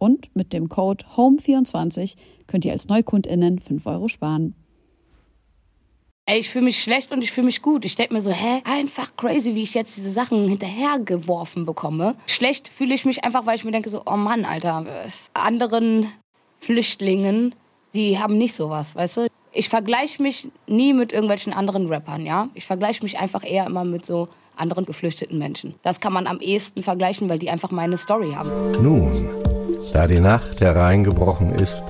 Und mit dem Code HOME24 könnt ihr als NeukundInnen 5 Euro sparen. Ey, ich fühle mich schlecht und ich fühle mich gut. Ich denke mir so, hä, einfach crazy, wie ich jetzt diese Sachen hinterhergeworfen bekomme. Schlecht fühle ich mich einfach, weil ich mir denke so, oh Mann, Alter, anderen Flüchtlingen, die haben nicht sowas, weißt du? Ich vergleiche mich nie mit irgendwelchen anderen Rappern, ja? Ich vergleiche mich einfach eher immer mit so anderen geflüchteten Menschen. Das kann man am ehesten vergleichen, weil die einfach meine Story haben. Nun, da die Nacht hereingebrochen ist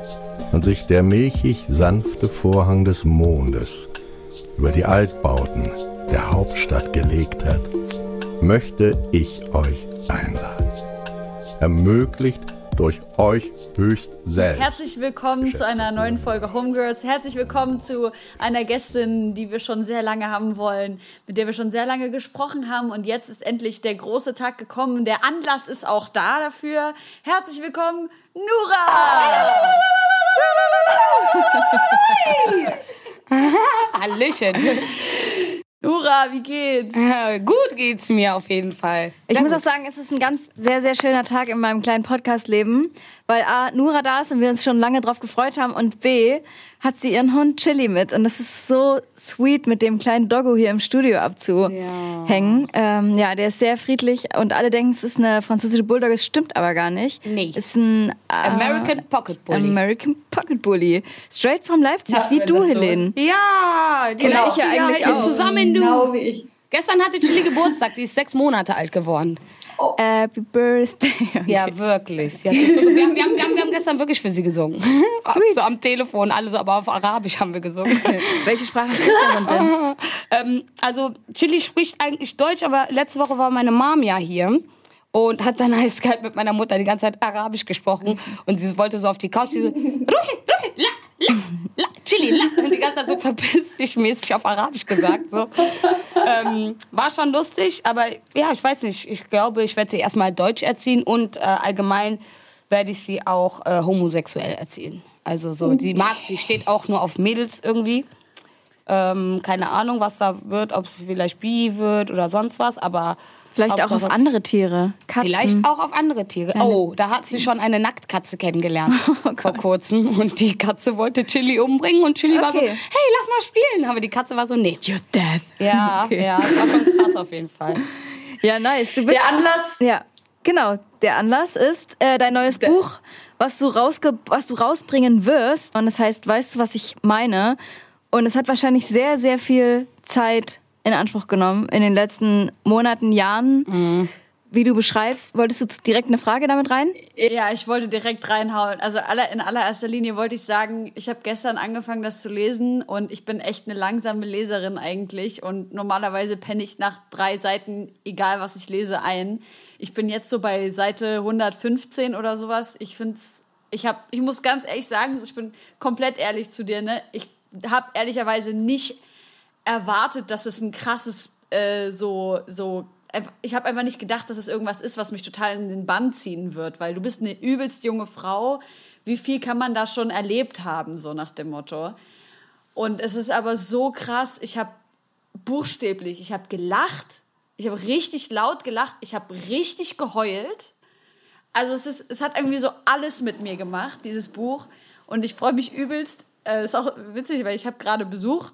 und sich der milchig sanfte Vorhang des Mondes über die Altbauten der Hauptstadt gelegt hat, möchte ich euch einladen. Ermöglicht durch euch höchst selbst. Herzlich willkommen zu einer neuen Folge Homegirls. Herzlich willkommen zu einer Gästin, die wir schon sehr lange haben wollen, mit der wir schon sehr lange gesprochen haben. Und jetzt ist endlich der große Tag gekommen. Der Anlass ist auch da dafür. Herzlich willkommen, Nura! Hallöchen. Nura, wie geht's? Gut geht's mir auf jeden Fall. Ich Sehr muss gut. auch sagen, es ist ein ganz sehr, sehr schöner Tag in meinem kleinen Podcast-Leben, weil A, Nura da ist und wir uns schon lange drauf gefreut haben und B, hat sie ihren Hund Chili mit und das ist so sweet, mit dem kleinen Doggo hier im Studio abzuhängen. Ja, ähm, ja der ist sehr friedlich und alle denken, es ist eine französische Bulldog, es stimmt aber gar nicht. Nee. Es ist ein äh, American Pocket Bully. American Pocket Bully. Straight from Leipzig, wie du, Helene. Ja, die Genau, genau, ich ja eigentlich halten auch. zusammen, du. Genau wie ich. Gestern hatte Chili Geburtstag, die ist sechs Monate alt geworden. Happy Birthday. Ja, wirklich. Sich so, wir, haben, wir, haben, wir, haben, wir haben gestern wirklich für sie gesungen. Sweet. So am Telefon, alle so, aber auf Arabisch haben wir gesungen. Welche Sprache spricht der Hund denn? ähm, also Chili spricht eigentlich Deutsch, aber letzte Woche war meine Mom ja hier und hat dann eiskalt mit meiner Mutter die ganze Zeit Arabisch gesprochen und sie wollte so auf die Couch, sie so, Ruhi, Ruhi, la, la, la, Chili, la und die ganze Zeit so verpiss dich mäßig auf Arabisch gesagt. So. Ähm, war schon lustig, aber ja, ich weiß nicht, ich glaube, ich werde sie erstmal Deutsch erziehen und äh, allgemein werde ich sie auch äh, homosexuell erziehen. Also so, die mag, die steht auch nur auf Mädels irgendwie. Ähm, keine Ahnung, was da wird, ob es vielleicht bi wird oder sonst was, aber Vielleicht auch auf andere Tiere. Katzen. Vielleicht auch auf andere Tiere. Oh, da hat sie schon eine Nacktkatze kennengelernt Oh vor kurzem. Und die Katze wollte Chili umbringen und Chili war so, hey, Okay. lass mal spielen. Aber die Katze war so, nee. You're dead. Ja, ja, das war schon krass auf jeden Fall. Ja, nice. Du bist Der Anlass, Ja, genau. Der Anlass ist äh, dein neues Buch, was du, rausge was du rausbringen wirst. Und es heißt, weißt du, was ich meine? Und es hat wahrscheinlich sehr, sehr viel Zeit in Anspruch genommen in den letzten Monaten, Jahren. Wie du beschreibst, wolltest du direkt eine Frage damit rein? Ja, ich wollte direkt reinhauen. Also aller, in allererster Linie wollte ich sagen, ich habe gestern angefangen, das zu lesen und ich bin echt eine langsame Leserin eigentlich und normalerweise penne ich nach drei Seiten, egal was ich lese, ein. Ich bin jetzt so bei Seite 115 oder sowas. Ich find's, ich habe, ich muss ganz ehrlich sagen, ich bin komplett ehrlich zu dir, ne? Ich habe ehrlicherweise nicht erwartet, dass es ein krasses äh, so so ich habe einfach nicht gedacht, dass es irgendwas ist, was mich total in den Bann ziehen wird, weil du bist eine übelst junge Frau. Wie viel kann man da schon erlebt haben, so nach dem Motto? Und es ist aber so krass. Ich habe buchstäblich, ich habe gelacht, ich habe richtig laut gelacht, ich habe richtig geheult. Also es ist, es hat irgendwie so alles mit mir gemacht, dieses Buch. Und ich freue mich übelst. Äh, ist auch witzig, weil ich habe gerade Besuch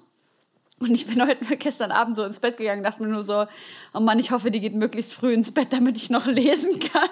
und ich bin heute gestern Abend so ins Bett gegangen, dachte mir nur so, oh Mann, ich hoffe, die geht möglichst früh ins Bett, damit ich noch lesen kann.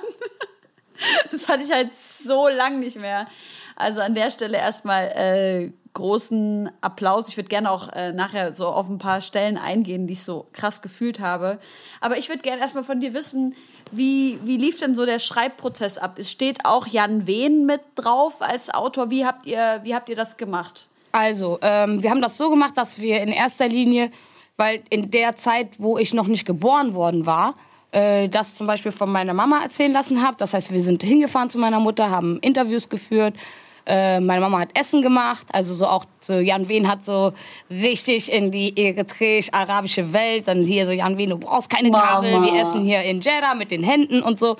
das hatte ich halt so lang nicht mehr. Also an der Stelle erstmal äh, großen Applaus. Ich würde gerne auch äh, nachher so auf ein paar Stellen eingehen, die ich so krass gefühlt habe. Aber ich würde gerne erstmal von dir wissen, wie, wie lief denn so der Schreibprozess ab? Es steht auch Jan Wehn mit drauf als Autor. Wie habt ihr, wie habt ihr das gemacht? Also, ähm, wir haben das so gemacht, dass wir in erster Linie, weil in der Zeit, wo ich noch nicht geboren worden war, äh, das zum Beispiel von meiner Mama erzählen lassen habe. Das heißt, wir sind hingefahren zu meiner Mutter, haben Interviews geführt. Äh, meine Mama hat Essen gemacht, also so auch so Jan Wehn hat so richtig in die eritreisch-arabische Welt, dann hier so Jan Wehn, du brauchst keine Mama. Kabel, wir essen hier in Jeddah mit den Händen und so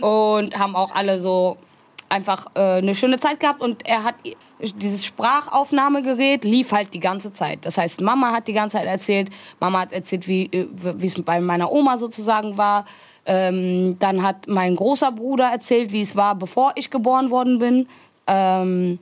und haben auch alle so einfach äh, eine schöne Zeit gehabt und er hat dieses Sprachaufnahmegerät lief halt die ganze Zeit. Das heißt, Mama hat die ganze Zeit erzählt, Mama hat erzählt, wie äh, wie es bei meiner Oma sozusagen war. Ähm, dann hat mein großer Bruder erzählt, wie es war, bevor ich geboren worden bin. Ähm,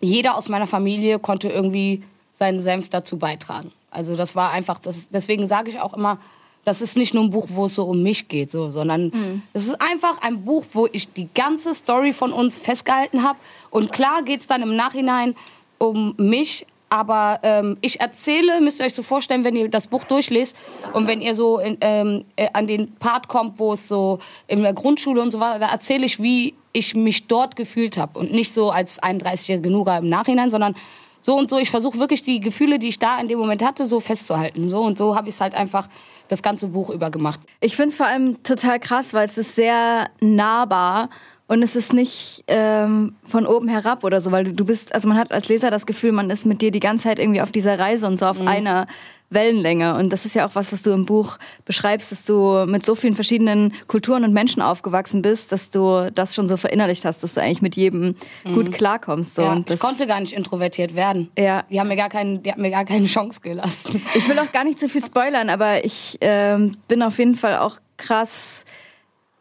jeder aus meiner Familie konnte irgendwie seinen Senf dazu beitragen. Also das war einfach, das, deswegen sage ich auch immer, das ist nicht nur ein Buch, wo es so um mich geht, so, sondern es ist einfach ein Buch, wo ich die ganze Story von uns festgehalten habe. Und klar geht es dann im Nachhinein um mich, aber ähm, ich erzähle, müsst ihr euch so vorstellen, wenn ihr das Buch durchlest und wenn ihr so in, ähm, äh, an den Part kommt, wo es so in der Grundschule und so war, da erzähle ich, wie ich mich dort gefühlt habe und nicht so als 31-jährige Nura im Nachhinein, sondern so und so. Ich versuche wirklich die Gefühle, die ich da in dem Moment hatte, so festzuhalten. So und so habe ich es halt einfach das ganze Buch über gemacht. Ich finde es vor allem total krass, weil es ist sehr nahbar und es ist nicht ähm, von oben herab oder so, weil du, du bist, also man hat als Leser das Gefühl, man ist mit dir die ganze Zeit irgendwie auf dieser Reise und so auf einer Wellenlänge. Und das ist ja auch was, was du im Buch beschreibst, dass du mit so vielen verschiedenen Kulturen und Menschen aufgewachsen bist, dass du das schon so verinnerlicht hast, dass du eigentlich mit jedem gut klarkommst. So. Ja, und das, ich konnte gar nicht introvertiert werden. Ja. Die haben mir gar, keinen, die haben mir gar keine Chance gelassen. Ich will auch gar nicht zu viel spoilern, aber ich ähm, bin auf jeden Fall auch krass.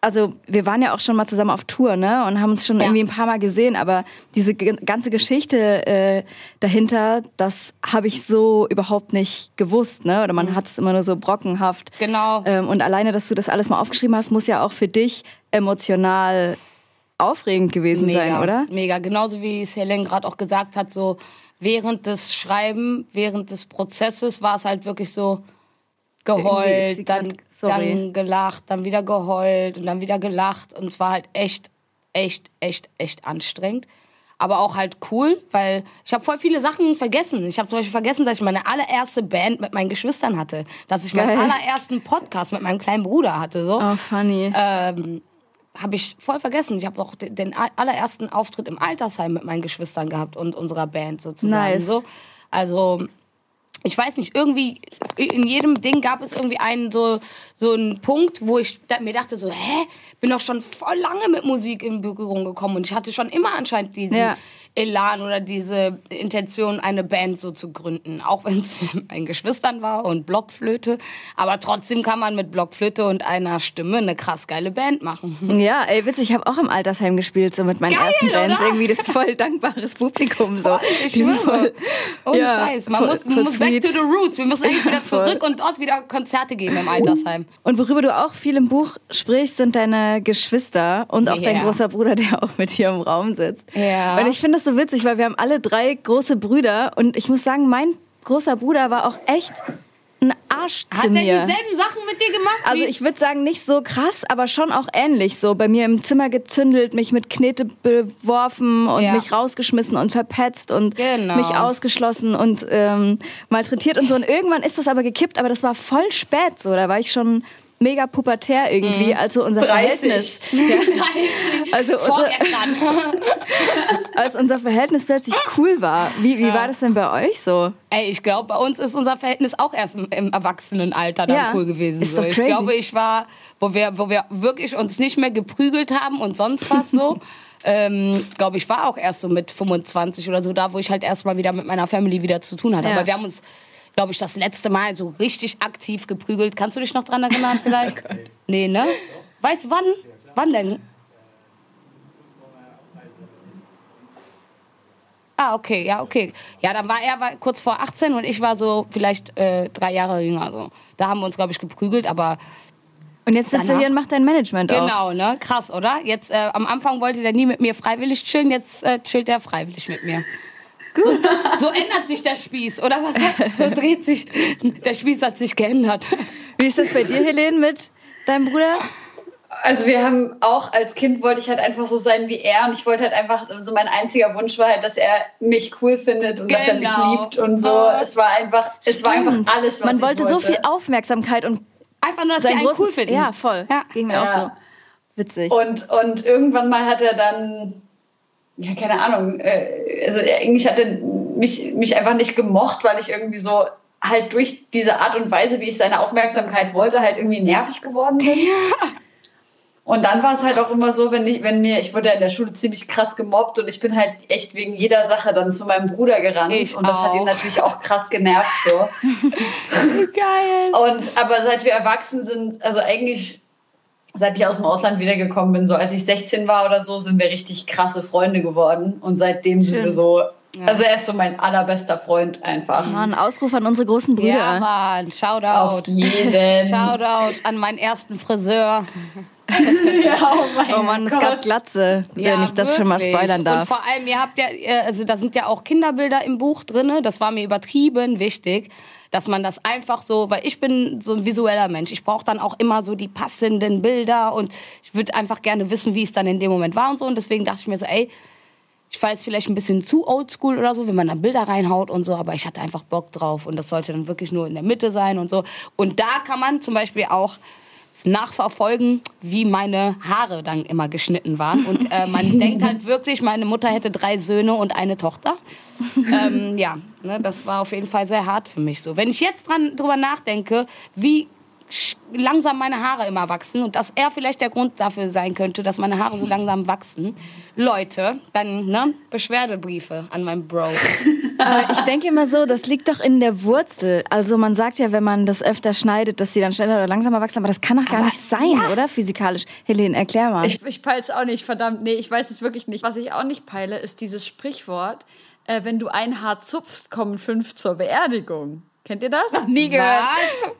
Also wir waren ja auch schon mal zusammen auf Tour, ne, und haben uns schon Ja. irgendwie ein paar Mal gesehen. Aber diese ganze Geschichte äh, dahinter, das habe ich so überhaupt nicht gewusst, ne? Oder man hat es immer nur so brockenhaft. Mhm. Genau. Ähm, und alleine, dass du das alles mal aufgeschrieben hast, muss ja auch für dich emotional aufregend gewesen sein, oder? Mega. Genauso wie es Helen gerade auch gesagt hat, so während des Schreiben, während des Prozesses war es halt wirklich so geheult, dann, grad- dann gelacht, dann wieder geheult und dann wieder gelacht. Und es war halt echt, echt, echt, echt anstrengend. Aber auch halt cool, weil ich habe voll viele Sachen vergessen. Ich habe zum Beispiel vergessen, dass ich meine allererste Band mit meinen Geschwistern hatte. Dass ich meinen Geil. allerersten Podcast mit meinem kleinen Bruder hatte. So Oh, funny. ähm, habe ich voll vergessen. Ich habe auch den, den allerersten Auftritt im Altersheim mit meinen Geschwistern gehabt und unserer Band sozusagen. Nice. So. Also ich weiß nicht, irgendwie in jedem Ding gab es irgendwie einen so so einen Punkt, wo ich mir dachte so, hä, bin doch schon voll lange mit Musik in Berührung gekommen und ich hatte schon immer anscheinend diesen Ja. Elan oder diese Intention, eine Band so zu gründen, auch wenn es mit meinen Geschwistern war und Blockflöte, aber trotzdem kann man mit Blockflöte und einer Stimme eine krass geile Band machen. Ja, ey, witzig, ich habe auch im Altersheim gespielt, so mit meinen Geil, ersten Bands. oder? Irgendwie das voll dankbares Publikum. So. Ich Die sind schwöre. Ohne ja, Scheiß. Man voll- muss, man voll muss back to the roots. Wir müssen eigentlich wieder Voll. zurück und dort wieder Konzerte geben im Altersheim. Und worüber du auch viel im Buch sprichst, sind deine Geschwister und auch dein Ja. großer Bruder, der auch mit hier im Raum sitzt. Ja. Und ich finde das so witzig, weil wir haben alle drei große Brüder und ich muss sagen, mein großer Bruder war auch echt ein Arsch zu Hat mir. dieselben Sachen mit dir gemacht? Also ich würde sagen, nicht so krass, aber schon auch ähnlich. So bei mir im Zimmer gezündelt, mich mit Knete beworfen und Ja. mich rausgeschmissen und verpetzt und Genau. mich ausgeschlossen und ähm, malträtiert und so. Und irgendwann ist das aber gekippt, aber das war voll spät so. Da war ich schon mega pubertär irgendwie, also unser 30. Verhältnis. Ja, also unser, Vorgestern. als unser Verhältnis plötzlich cool war. Wie, wie Ja. war das denn bei euch so? Ey, ich glaube, bei uns ist unser Verhältnis auch erst im, im Erwachsenenalter dann Ja, cool gewesen. ist so. Ich glaube, ich war, wo wir, wo wir wirklich uns nicht mehr geprügelt haben und sonst was so. ähm, glaube ich, war auch erst so mit 25 oder so da, wo ich halt erst mal wieder mit meiner Family wieder zu tun hatte. Ja. Aber wir haben uns, glaube ich, das letzte Mal so richtig aktiv geprügelt. Kannst du dich noch dran erinnern vielleicht? nee, ne? Weißt du wann? Wann denn? Ah, okay, ja, okay. Ja, dann war er war kurz vor 18 und ich war so vielleicht äh, drei Jahre jünger. So. Da haben wir uns, glaube ich, geprügelt, aber Und jetzt sitzt er hier und macht dein Management auch. Genau, ne? Krass, oder? Jetzt, äh, am Anfang wollte der nie mit mir freiwillig chillen, jetzt äh, chillt er freiwillig mit mir. So, so ändert sich der Spieß, oder was? So dreht sich, der Spieß hat sich geändert. Wie ist das bei dir, Helene, mit deinem Bruder? Also wir haben auch als Kind wollte ich halt einfach so sein wie er und ich wollte halt einfach so mein einziger Wunsch war halt, dass er mich cool findet und dass er mich Genau. liebt und so. Oh. es war einfach, es war einfach Stimmt. alles, was Man ich wollte, wollte. so viel Aufmerksamkeit und Einfach nur, dass einen großen cool finden. Ja, voll. Ja. Ging mir Ja. auch so. Witzig. Und, und irgendwann mal hat er dann, ja, keine Ahnung, äh, also eigentlich hat er mich, mich einfach nicht gemocht, weil ich irgendwie so halt durch diese Art und Weise, wie ich seine Aufmerksamkeit wollte, halt irgendwie nervig geworden bin. Und dann war es halt auch immer so, wenn ich, wenn mir, ich wurde ja in der Schule ziemlich krass gemobbt und ich bin halt echt wegen jeder Sache dann zu meinem Bruder gerannt. Ich und das hat ihn auch. natürlich auch krass genervt so. Geil. Und aber seit wir erwachsen sind, also eigentlich seit ich aus dem Ausland wiedergekommen bin, so als ich 16 war oder so, sind wir richtig krasse Freunde geworden. Und seitdem sind Schön. wir so. Also er ist so mein allerbester Freund einfach. Mal ein Ausruf an unsere großen Brüder. Ja, Mann, Auf Shoutout. jeden. Shoutout an meinen ersten Friseur. Ja, oh mein Oh Mann, es gab Glatze, wenn ich das schon mal wirklich. spoilern darf. Und vor allem, ihr habt ja, also da sind ja auch Kinderbilder im Buch drinne. Das war mir übertrieben wichtig, dass man das einfach so, weil ich bin so ein visueller Mensch. Ich brauche dann auch immer so die passenden Bilder und ich würde einfach gerne wissen, wie es dann in dem Moment war und so. Und deswegen dachte ich mir so, ey, ich war jetzt vielleicht ein bisschen zu oldschool oder so, wenn man da Bilder reinhaut und so, aber ich hatte einfach Bock drauf und das sollte dann wirklich nur in der Mitte sein und so. Und da kann man zum Beispiel auch nachverfolgen, wie meine Haare dann immer geschnitten waren. Und äh, man denkt halt wirklich, meine Mutter hätte drei Söhne und eine Tochter. ähm, ja, ne, das war auf jeden Fall sehr hart für mich so. Wenn ich jetzt dran drüber nachdenke, wie langsam meine Haare immer wachsen und dass er vielleicht der Grund dafür sein könnte, dass meine Haare so langsam wachsen, Leute, dann ne, Beschwerdebriefe an meinen Bro. Aber ich denke immer so, das liegt doch in der Wurzel. Also man sagt ja, wenn man das öfter schneidet, dass sie dann schneller oder langsamer wachsen, aber das kann doch gar nicht sein, oder? Physikalisch. Helene, erklär mal. Ich, ich peil's auch nicht, verdammt. Nee, ich weiß es wirklich nicht. Was ich auch nicht peile, ist dieses Sprichwort, äh, wenn du ein Haar zupfst, kommen fünf zur Beerdigung. Kennt ihr das? Nie Was?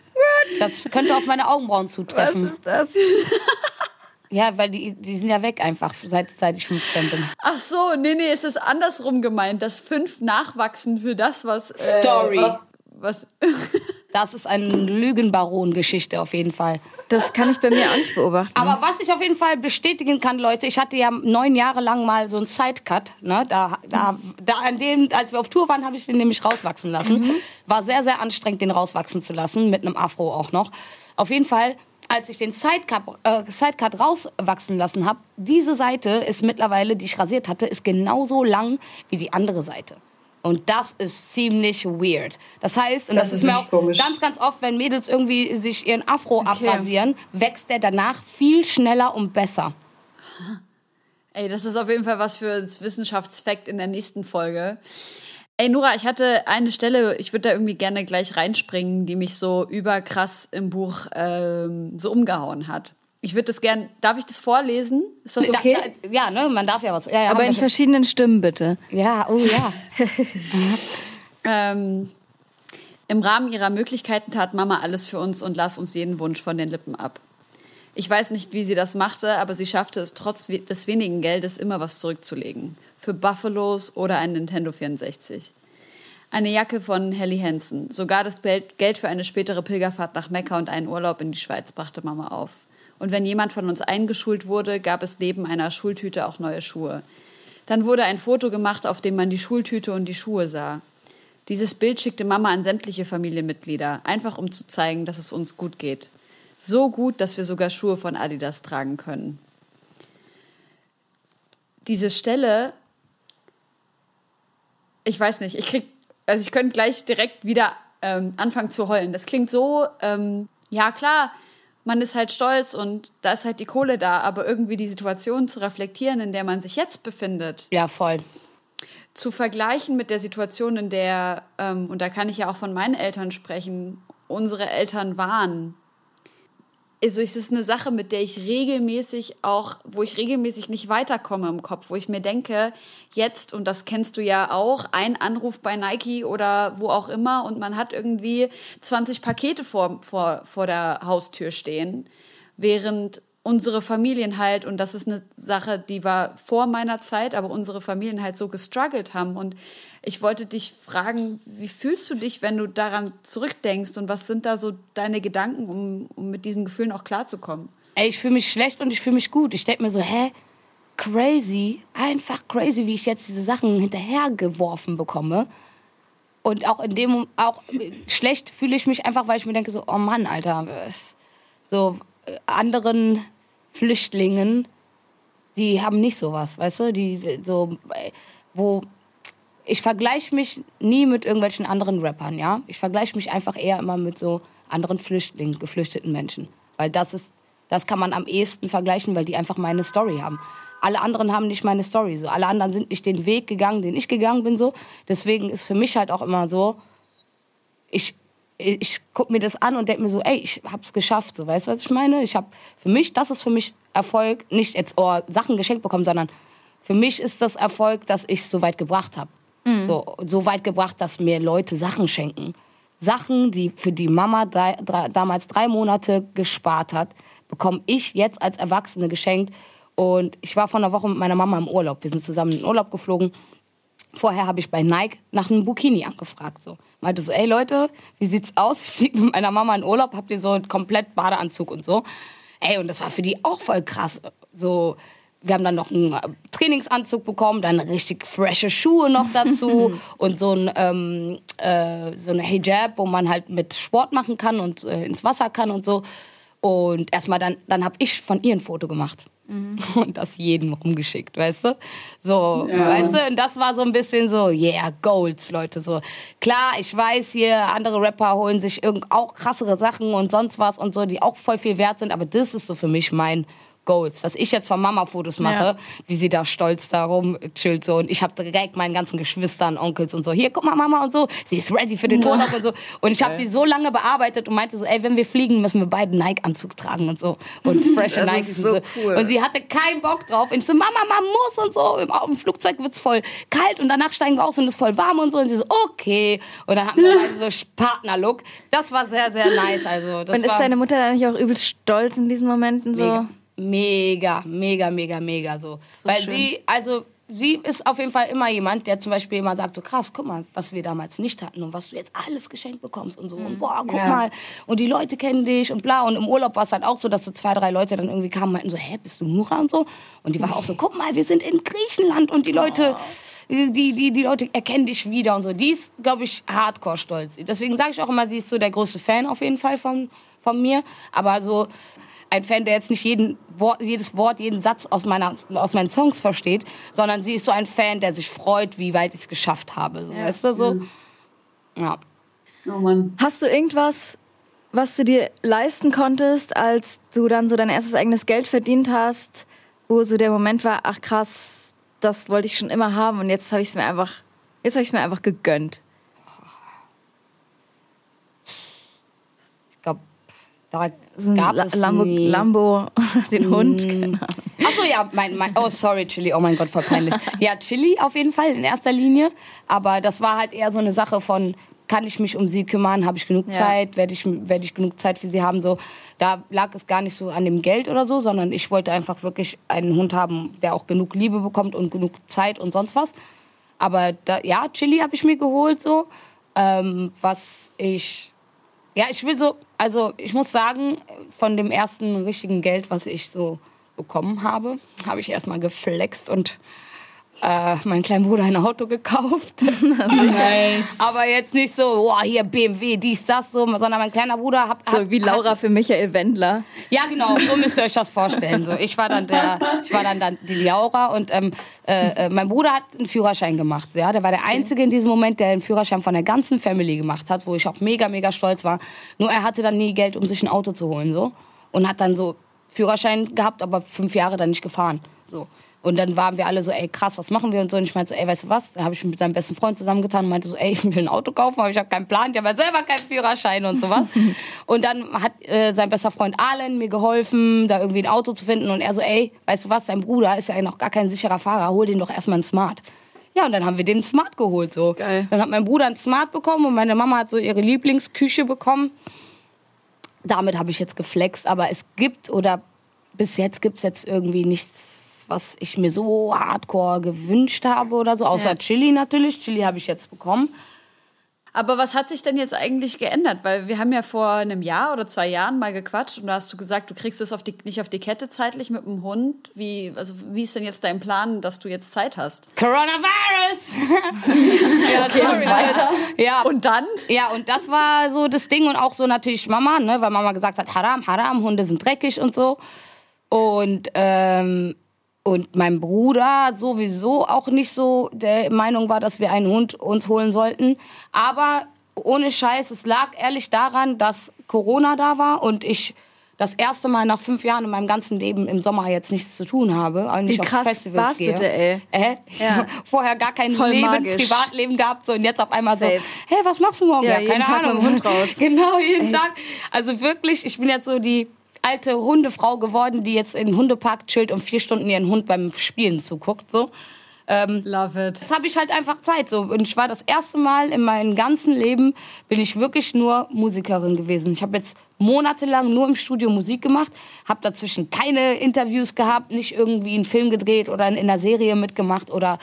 Das könnte auf meine Augenbrauen zutreffen. Das Ja, weil die, die sind ja weg einfach, seit, seit ich 15 bin. Ach so, nee, nee, es ist andersrum gemeint, dass fünf nachwachsen für das, was... Äh, Story. Was, was Das ist eine Lügenbaron-Geschichte auf jeden Fall. Das kann ich bei mir auch nicht beobachten. Aber was ich auf jeden Fall bestätigen kann, Leute, ich hatte ja neun Jahre lang mal so einen Sidecut. Ne? Da, da, da an dem, als wir auf Tour waren, habe ich den nämlich rauswachsen lassen. War sehr, sehr anstrengend, den rauswachsen zu lassen, mit einem Afro auch noch. Auf jeden Fall, als ich den Sidecut, äh, Sidecut rauswachsen lassen habe, diese Seite ist mittlerweile, die ich rasiert hatte, ist genauso lang wie die andere Seite. Und das ist ziemlich weird. Das heißt, und das, Das ist ist mir auch komisch. ganz, ganz oft, wenn Mädels irgendwie sich ihren Afro abrasieren, wächst der danach viel schneller und besser. Ey, das ist auf jeden Fall was für das Wissenschaftsfakt in der nächsten Folge. Ey, Nora, ich hatte eine Stelle, ich würde da irgendwie gerne gleich reinspringen, die mich so überkrass im Buch ähm, so umgehauen hat. Ich würde das gern, darf ich das vorlesen? Ist das okay? Da, ja, ne, man darf ja was. Ja, ja, aber in verschiedenen Stimmen bitte. ja, oh ja. Ähm, Im Rahmen ihrer Möglichkeiten tat Mama alles für uns und las uns jeden Wunsch von den Lippen ab. Ich weiß nicht, wie sie das machte, aber sie schaffte es trotz des wenigen Geldes immer was zurückzulegen. Für Buffalos oder ein Nintendo 64. Eine Jacke von Helly Hansen. Sogar das Geld für eine spätere Pilgerfahrt nach Mekka und einen Urlaub in die Schweiz brachte Mama auf. Und wenn jemand von uns eingeschult wurde, gab es neben einer Schultüte auch neue Schuhe. Dann wurde ein Foto gemacht, auf dem man die Schultüte und die Schuhe sah. Dieses Bild schickte Mama an sämtliche Familienmitglieder, einfach um zu zeigen, dass es uns gut geht. So gut, dass wir sogar Schuhe von Adidas tragen können. Diese Stelle, ich weiß nicht, ich krieg, also ich könnte gleich direkt wieder ähm, anfangen zu heulen. Das klingt so, ähm, ja klar, man ist halt stolz und da ist halt die Kohle da, aber irgendwie die Situation zu reflektieren, in der man sich jetzt befindet, Ja, voll. zu vergleichen mit der Situation, in der, ähm, und da kann ich ja auch von meinen Eltern sprechen, unsere Eltern waren. Also es ist eine Sache, mit der ich regelmäßig auch, wo ich regelmäßig nicht weiterkomme im Kopf, wo ich mir denke, jetzt, und das kennst du ja auch, ein Anruf bei Nike oder wo auch immer und man hat irgendwie 20 Pakete vor, vor, vor der Haustür stehen. während unsere Familien halt, und das ist eine Sache, die war vor meiner Zeit, aber unsere Familien halt so gestruggelt haben. Und ich wollte dich fragen, wie fühlst du dich, wenn du daran zurückdenkst und was sind da so deine Gedanken, um, um mit diesen Gefühlen auch klarzukommen? Ey, ich fühle mich schlecht und ich fühle mich gut. Ich denke mir so, hä? Crazy, einfach crazy, wie ich jetzt diese Sachen hinterhergeworfen bekomme. Und auch in dem auch schlecht fühle ich mich einfach, weil ich mir denke so, oh Mann, Alter, so äh, anderen Flüchtlingen, die haben nicht sowas, weißt du, die so äh, wo ich vergleiche mich nie mit irgendwelchen anderen Rappern, ja? Ich vergleiche mich einfach eher immer mit so anderen Flüchtlingen, geflüchteten Menschen, weil das ist das kann man am ehesten vergleichen, weil die einfach meine Story haben. Alle anderen haben nicht meine Story. So. Alle anderen sind nicht den Weg gegangen, den ich gegangen bin. So. Deswegen ist für mich halt auch immer so, ich, ich gucke mir das an und denke mir so, ey, ich hab's geschafft. So, weißt du, was ich meine? Ich hab, für mich, das ist für mich Erfolg, nicht jetzt oh, Sachen geschenkt bekommen, sondern für mich ist das Erfolg, dass ich es so weit gebracht habe. Mhm. So, so weit gebracht, dass mir Leute Sachen schenken. Sachen, die für die Mama drei, drei, damals drei Monate gespart hat, bekomme ich jetzt als Erwachsene geschenkt und ich war vor einer Woche mit meiner Mama im Urlaub. Wir sind zusammen in den Urlaub geflogen. Vorher habe ich bei Nike nach einem Bikini angefragt. So. Meinte so, ey Leute, wie sieht's aus? Ich fliege mit meiner Mama in Urlaub, habt ihr so einen komplett Badeanzug und so. Ey, und das war für die auch voll krass. So, wir haben dann noch einen Trainingsanzug bekommen, dann richtig frische Schuhe noch dazu und so ein ähm, äh, so eine Hijab, wo man halt mit Sport machen kann und äh, ins Wasser kann und so. Und erstmal dann, dann habe ich von ihr ein Foto gemacht. Mhm. Und das jedem rumgeschickt, weißt du? So, ja. weißt du? Und das war so ein bisschen so, yeah, Goals, Leute. So, klar, ich weiß hier, andere Rapper holen sich auch krassere Sachen und sonst was und so, die auch voll viel wert sind, aber das ist so für mich mein Goals. Dass ich jetzt von Mama Fotos mache, ja. wie sie da stolz da rumchillt so. Und ich habe direkt meinen ganzen Geschwistern, Onkels und so, hier, guck mal, Mama und so, sie ist ready für den Urlaub und so. Und ich habe sie so lange bearbeitet und meinte so, ey, wenn wir fliegen, müssen wir beide Nike-Anzug tragen und so. Und frische Nike so und so. Cool. Und sie hatte keinen Bock drauf. Und ich so, Mama, man muss und so. Im, Im Flugzeug wird's voll kalt und danach steigen wir aus und es ist voll warm und so. Und sie so, okay. Und dann hatten wir beide so Partnerlook. Das war sehr, sehr nice. Also, das und ist deine Mutter dann nicht auch übelst stolz in diesen Momenten so? Mega mega, mega, mega, mega so. so Weil schön. sie, also sie ist auf jeden Fall immer jemand, der zum Beispiel immer sagt, so krass, guck mal, was wir damals nicht hatten und was du jetzt alles geschenkt bekommst und so. Und boah, guck ja. mal. Und die Leute kennen dich und bla. Und im Urlaub war es halt auch so, dass so zwei, drei Leute dann irgendwie kamen und meinten so, hä, bist du Nura und so? Und die war auch so, guck mal, wir sind in Griechenland und die Leute... Oh. Die, die, die Leute erkennen dich wieder und so. Die ist, glaube ich, hardcore stolz. Deswegen sage ich auch immer, sie ist so der größte Fan auf jeden Fall von, von mir. Aber so, ein Fan, der jetzt nicht jeden Wort, jedes Wort, jeden Satz aus, meiner, aus meinen Songs versteht, sondern sie ist so ein Fan, der sich freut, wie weit ich es geschafft habe. So, ja. Weißt du, so? Mhm. Ja. Oh Mann. Hast du irgendwas, was du dir leisten konntest, als du dann so dein erstes eigenes Geld verdient hast, wo so der Moment war, ach krass, das wollte ich schon immer haben und jetzt habe ich es mir einfach, jetzt habe ich mir einfach gegönnt. Da gab es Lambo, Lambo, den Hund. Mm. Achso, ja, mein, mein, oh sorry, Chili, oh mein Gott, voll peinlich. Ja, Chili auf jeden Fall in erster Linie, aber das war halt eher so eine Sache von, kann ich mich um sie kümmern, habe ich genug ja. Zeit, werde ich, werd ich genug Zeit für sie haben, so. Da lag es gar nicht so an dem Geld oder so, sondern ich wollte einfach wirklich einen Hund haben, der auch genug Liebe bekommt und genug Zeit und sonst was. Aber da, ja, Chili habe ich mir geholt, so. Ähm, was ich ja, ich will so, also ich muss sagen, von dem ersten richtigen Geld, was ich so bekommen habe, habe ich erstmal geflext und äh, meinem kleinen Bruder ein Auto gekauft. nice. Aber jetzt nicht so, boah, hier BMW, dies, das, so, sondern mein kleiner Bruder hat. So wie Laura hat, für Michael Wendler. Ja, genau, so müsst ihr euch das vorstellen. So, ich war dann der, ich war dann, dann die Laura und ähm, äh, äh, mein Bruder hat einen Führerschein gemacht. Ja, der war der Einzige in diesem Moment, der einen Führerschein von der ganzen Family gemacht hat, wo ich auch mega, mega stolz war. Nur er hatte dann nie Geld, um sich ein Auto zu holen, so. Und hat dann so Führerschein gehabt, aber fünf Jahre dann nicht gefahren. So. Und dann waren wir alle so, ey, krass, was machen wir und so. Und ich meinte so, ey, weißt du was? Da habe ich mich mit seinem besten Freund zusammengetan und meinte so, ey, ich will ein Auto kaufen, aber ich habe keinen Plan, ich habe ja selber keinen Führerschein und sowas. und dann hat äh, sein bester Freund Arlen mir geholfen, da irgendwie ein Auto zu finden. Und er so, ey, weißt du was, sein Bruder ist ja noch gar kein sicherer Fahrer, hol den doch erstmal ein Smart. Ja, und dann haben wir den Smart geholt. So. Geil. Dann hat mein Bruder ein Smart bekommen und meine Mama hat so ihre Lieblingsküche bekommen. damit habe ich jetzt geflext. Aber es gibt oder bis jetzt gibt es jetzt irgendwie nichts, was ich mir so hardcore gewünscht habe oder so. Außer Ja. Chili natürlich. Chili habe ich jetzt bekommen. Aber was hat sich denn jetzt eigentlich geändert? Weil wir haben ja vor einem Jahr oder zwei Jahren mal gequatscht und da hast du gesagt, du kriegst es auf die, nicht auf die Kette zeitlich mit dem Hund. Wie, also wie ist denn jetzt dein Plan, dass du jetzt Zeit hast? Coronavirus! ja, sorry. Ja, Und dann? Ja, und das war so das Ding und auch so natürlich Mama, ne, weil Mama gesagt hat, Haram, Haram, Hunde sind dreckig und so. Und ähm, und mein Bruder sowieso auch nicht so der Meinung war, dass wir einen Hund uns holen sollten. Aber ohne Scheiß, es lag ehrlich daran, dass Corona da war und ich das erste Mal nach fünf Jahren in meinem ganzen Leben im Sommer jetzt nichts zu tun habe. auch nicht Wie krass auf Festivals war's gehe. bitte, ey? Äh, Ja. Vorher gar kein Voll Leben, magisch. Privatleben gehabt so und jetzt auf einmal Safe. so, hey, was machst du morgen? Ja, jeden keine Tag mit Ahnung. dem Hund raus. Genau, jeden Tag. Also wirklich, ich bin jetzt so die alte Hundefrau geworden, die jetzt in den Hundepark chillt und vier Stunden ihren Hund beim Spielen zuguckt. So. Ähm, Love it. Jetzt habe ich halt einfach Zeit. So. Und ich war das erste Mal in meinem ganzen Leben, bin ich wirklich nur Musikerin gewesen. Ich habe jetzt monatelang nur im Studio Musik gemacht, habe dazwischen keine Interviews gehabt, nicht irgendwie einen Film gedreht oder in einer Serie mitgemacht oder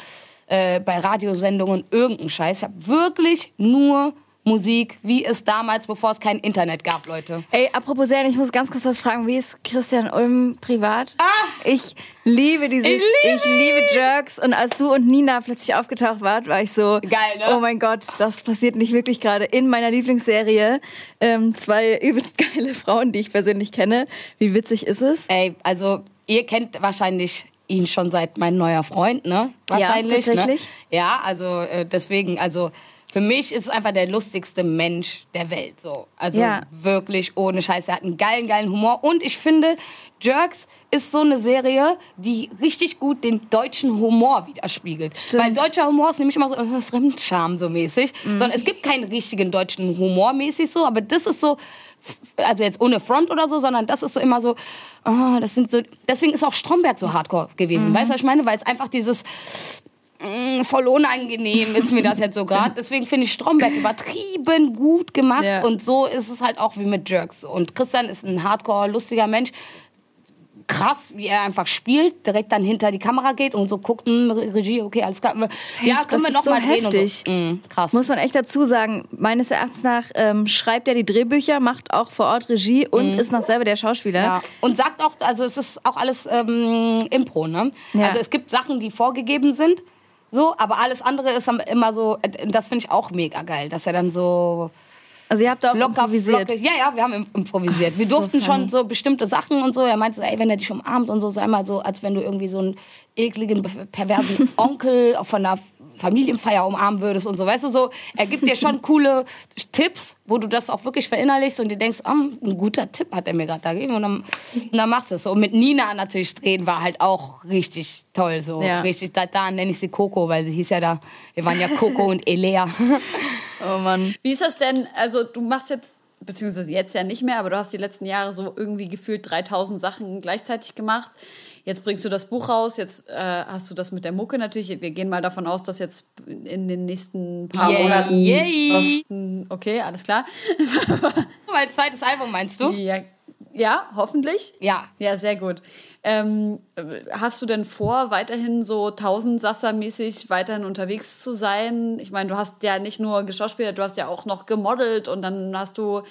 äh, bei Radiosendungen irgendeinen Scheiß. Ich habe wirklich nur Musik, wie es damals, bevor es kein Internet gab, Leute. Ey, apropos Serien, ich muss ganz kurz was fragen. Wie ist Christian Ulm privat? Ich liebe diese, Ich ich liebe liebe, Jerks. Und als du und Nina plötzlich aufgetaucht wart, war ich so, Geil, ne? oh mein Gott, das passiert nicht wirklich gerade in meiner Lieblingsserie. Ähm, zwei übelst geile Frauen, die ich persönlich kenne. Wie witzig ist es? Ey, also ihr kennt wahrscheinlich ihn schon seit mein neuer Freund, ne? Wahrscheinlich. tatsächlich. Ne? Ja, also äh, deswegen, also für mich ist es einfach der lustigste Mensch der Welt. So. Also Ja. wirklich ohne Scheiß. Er hat einen geilen, geilen Humor. Und ich finde, Jerks ist so eine Serie, die richtig gut den deutschen Humor widerspiegelt. Stimmt. Weil deutscher Humor ist nämlich immer so äh, Fremdscham so mäßig. Sondern es gibt keinen richtigen deutschen Humor mäßig so, aber das ist so, also jetzt ohne Front oder so, sondern das ist so immer so, ah, das sind so, deswegen ist auch Stromberg so hardcore gewesen. Weißt du, was ich meine? Weil es einfach dieses, mm, voll unangenehm ist mir das jetzt so gerade. Deswegen finde ich Stromberg übertrieben gut gemacht Ja. und so ist es halt auch wie mit Jerks. Und Christian ist ein hardcore lustiger Mensch. Krass, wie er einfach spielt, direkt dann hinter die Kamera geht und so guckt, hm, Regie, okay, alles klar. Ja, können wir ist noch so drehen heftig. so. Mm, krass. Muss man echt dazu sagen, meines Erachtens nach ähm, schreibt er die Drehbücher, macht auch vor Ort Regie und ist noch selber der Schauspieler. Ja. Und sagt auch, also es ist auch alles ähm, Impro, ne? Ja. Also es gibt Sachen, die vorgegeben sind, so, aber alles andere ist immer so, äh, das finde ich auch mega geil, dass er dann so Also ihr habt da auch locker improvisiert. flockig- Ja, ja, wir haben im- improvisiert. Ach, wir so durften funny. schon so bestimmte Sachen und so. Er meinte so, ey, wenn er dich umarmt und so, sei mal so, als wenn du irgendwie so einen ekligen, perversen Onkel von einer Familienfeier umarmen würdest und so. Weißt du, so, er gibt dir schon coole Tipps, wo du das auch wirklich verinnerlichst und dir denkst, ah, ein guter Tipp hat er mir gerade da gegeben und dann, und dann machst du es so. Und mit Nina natürlich drehen war halt auch richtig toll, so. Ja. Richtig, da, da nenne ich sie Coco, weil sie hieß ja da, wir waren ja Coco und Elea. Oh Mann. Wie ist das denn? Also du machst jetzt, beziehungsweise jetzt ja nicht mehr, aber du hast die letzten Jahre so irgendwie gefühlt 3000 Sachen gleichzeitig gemacht. Jetzt bringst du das Buch raus, jetzt äh, hast du das mit der Mucke natürlich. Wir gehen mal davon aus, dass jetzt in den nächsten paar Yay, Monaten yay. okay, alles klar. Mein zweites Album meinst du? Ja, ja hoffentlich. Ja. Ja, sehr gut. Ähm, hast du denn vor, weiterhin so Tausendsasser-mäßig weiterhin unterwegs zu sein? Ich meine, du hast ja nicht nur geschauspielert, du hast ja auch noch gemodelt und dann hast du,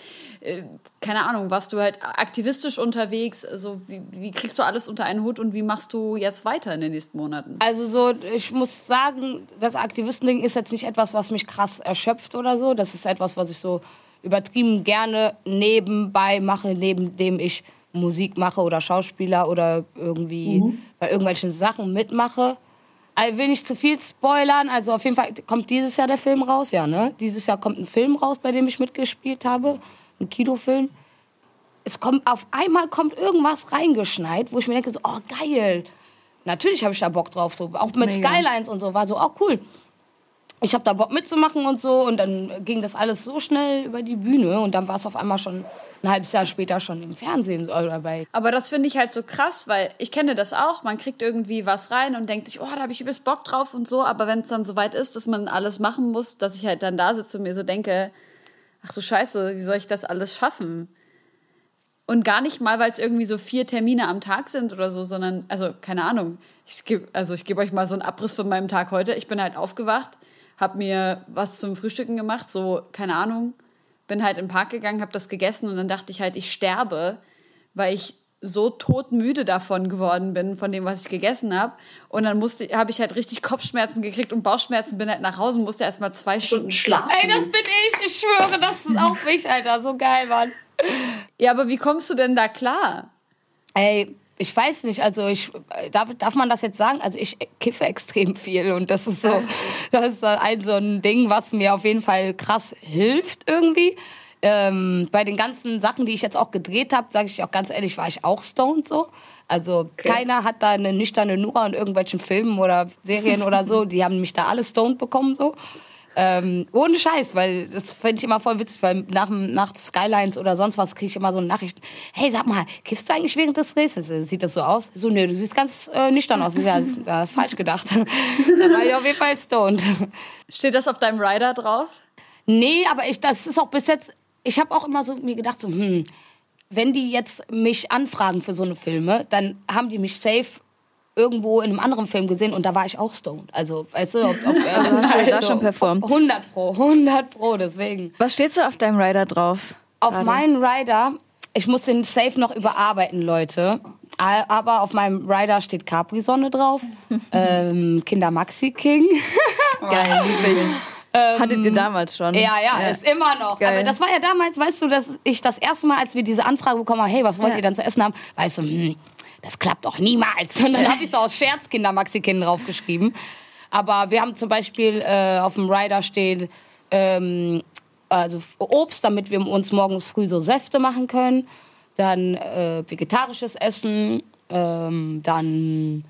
äh, keine Ahnung, warst du halt aktivistisch unterwegs. Also wie, wie kriegst du alles unter einen Hut und wie machst du jetzt weiter in den nächsten Monaten? Also so, ich muss sagen, das Aktivistending ist jetzt nicht etwas, was mich krass erschöpft oder so. Das ist etwas, was ich so übertrieben gerne nebenbei mache, neben dem ich Musik mache oder Schauspieler oder irgendwie bei irgendwelchen Sachen mitmache. Ich will nicht zu viel spoilern. Also auf jeden Fall kommt dieses Jahr der Film raus, ja, ne? Dieses Jahr kommt ein Film raus, bei dem ich mitgespielt habe. Ein Kinofilm. Es kommt, auf einmal kommt irgendwas reingeschneit, wo ich mir denke so, oh geil. Natürlich habe ich da Bock drauf, so. Auch mit Mega. Skylines und so, war so, auch cool. Ich habe da Bock mitzumachen und so und dann ging das alles so schnell über die Bühne und dann war es auf einmal schon ein halbes Jahr später schon im Fernsehen oder bei Aber das finde ich halt so krass, weil ich kenne das auch. Man kriegt irgendwie was rein und denkt sich, oh, da habe ich übelst Bock drauf und so. Aber wenn es dann soweit ist, dass man alles machen muss, dass ich halt dann da sitze und mir so denke, ach du Scheiße, wie soll ich das alles schaffen? Und gar nicht mal, weil es irgendwie so vier Termine am Tag sind oder so, sondern, also keine Ahnung. Ich gebe, also ich gebe euch mal so einen Abriss von meinem Tag heute. Ich bin halt aufgewacht, habe mir was zum Frühstücken gemacht, so keine Ahnung, bin halt in den Park gegangen, habe das gegessen und dann dachte ich halt, ich sterbe, weil ich so todmüde davon geworden bin, von dem, was ich gegessen habe. Und dann musste, habe ich halt richtig Kopfschmerzen gekriegt und Bauchschmerzen, bin halt nach Hause und musste erst mal zwei Stunden schlafen. Ey, das bin ich. Ich schwöre, das ist auch mich, Alter. So geil, Mann. Ja, aber wie kommst du denn da klar? Ey, ich weiß nicht, also ich darf, darf man das jetzt sagen? Also ich kiffe extrem viel und das ist so, das ist ein so ein Ding, was mir auf jeden Fall krass hilft irgendwie. Ähm, bei den ganzen Sachen, die ich jetzt auch gedreht habe, sage ich auch ganz ehrlich, war ich auch stoned so. Also keiner hat da eine nüchterne Nura in irgendwelchen Filmen oder Serien oder so. Die haben mich da alle stoned bekommen so. Ähm, ohne Scheiß, weil das finde ich immer voll witzig, weil nach, nach Skylines oder sonst was kriege ich immer so Nachrichten. Hey, sag mal, kiffst du eigentlich während des Drehs? Sieht das so aus? So, nö, du siehst ganz äh, nüchtern aus. Ja, ja, falsch gedacht. da war ich auf jeden Fall stoned. Steht das auf deinem Rider drauf? Nee, aber ich, das ist auch bis jetzt, ich habe auch immer so mir gedacht, so, hm, wenn die jetzt mich anfragen für so eine Filme, dann haben die mich safe irgendwo in einem anderen Film gesehen und da war ich auch stoned. Also, weißt du, ob, ob Also hast du da schon performt. 100 pro, 100 pro, deswegen. Was steht so auf deinem Rider drauf? Auf Gerade. meinen Rider, ich muss den safe noch überarbeiten, Leute. Aber auf meinem Rider steht Capri-Sonne drauf, ähm, Kinder Maxi King. Geil, lieb ich. Hattet ihr damals schon? Ja, ja, ist immer noch. Geil. Aber das war ja damals, weißt du, dass ich das erste Mal, als wir diese Anfrage bekommen haben, hey, was wollt Ja. ihr dann zu essen haben, weißt du, hm, das klappt doch niemals. Und dann habe ich so aus Scherz Kinder Maxi Kind draufgeschrieben. Aber wir haben zum Beispiel äh, auf dem Rider steht, ähm, also Obst, damit wir uns morgens früh so Säfte machen können. Dann äh, vegetarisches Essen. Ähm, dann,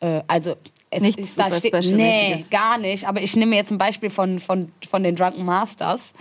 äh, also es Nichts da super steht- Nee, gar nicht. Aber ich nehme jetzt ein Beispiel von, von, von den Drunken Masters.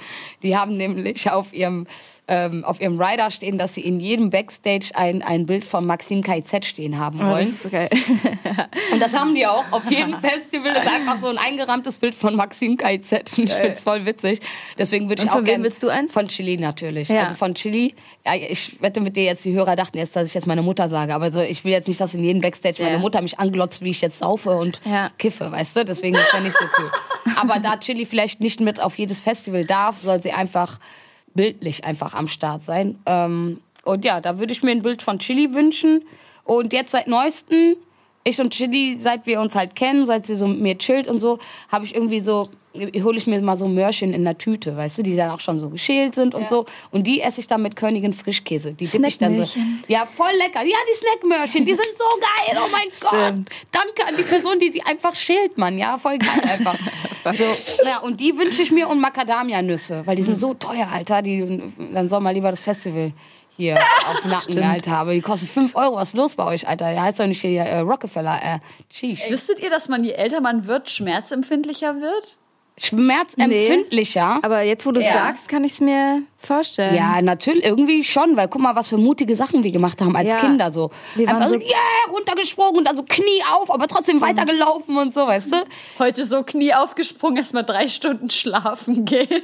Die haben nämlich auf ihrem, ähm, auf ihrem Rider stehen, dass sie in jedem Backstage ein, ein Bild von Maxim KZ stehen haben Oh, wollen. das so geil. Und das haben die auch. Auf jedem Festival ist einfach so ein eingerahmtes Bild von Maxim KZ. Ich finde es voll witzig. Deswegen würde ich auch wem gerne. willst du eins? Von Chili natürlich. Ja. Also von Chili. Ja, ich wette mit dir jetzt, die Hörer dachten jetzt, dass ich jetzt meine Mutter sage. Aber so, ich will jetzt nicht, dass in jedem Backstage meine Ja. Mutter mich anglotzt, wie ich jetzt saufe und Ja. kiffe, weißt du? Deswegen ist das nicht so cool. Aber da Chili vielleicht nicht mit auf jedes Festival darf, soll sie einfach bildlich einfach am Start sein. Ähm, und ja, da würde ich mir ein Bild von Chili wünschen. Und jetzt seit neuestem, ich und Chili, seit wir uns halt kennen, seit sie so mit mir chillt und so, habe ich irgendwie so, hole ich mir mal so Möhrchen in der Tüte, weißt du, die dann auch schon so geschält sind und so. Und die esse ich dann mit Königin Frischkäse. Die dippe ich dann so. Ja, voll lecker. Ja, die Snackmöhrchen, die sind so geil. Oh mein Gott. Danke an die Person, die die einfach schält, Mann. Ja, voll geil einfach. so, ja, und die wünsche ich mir und Macadamia-Nüsse, weil die sind so teuer, Alter. Die, dann soll mal lieber das Festival hier auf den Nacken, Alter. Aber die kosten 5 Euro. Was ist los bei euch, Alter? Ja, heißt doch nicht hier äh, Rockefeller. Äh, Sheesh. Wüsstet ihr, dass man, je älter man wird, schmerzempfindlicher wird? Schmerzempfindlicher. Aber jetzt, wo du Ja. sagst, kann ich es mir vorstellen. Ja, natürlich, irgendwie schon, weil guck mal, was für mutige Sachen wir gemacht haben als Ja. Kinder so. Wir Einfach so, so- yeah, runtergesprungen und dann so Knie auf, aber trotzdem weitergelaufen und so, weißt du? Heute so Knie aufgesprungen, erst mal drei Stunden schlafen gehen.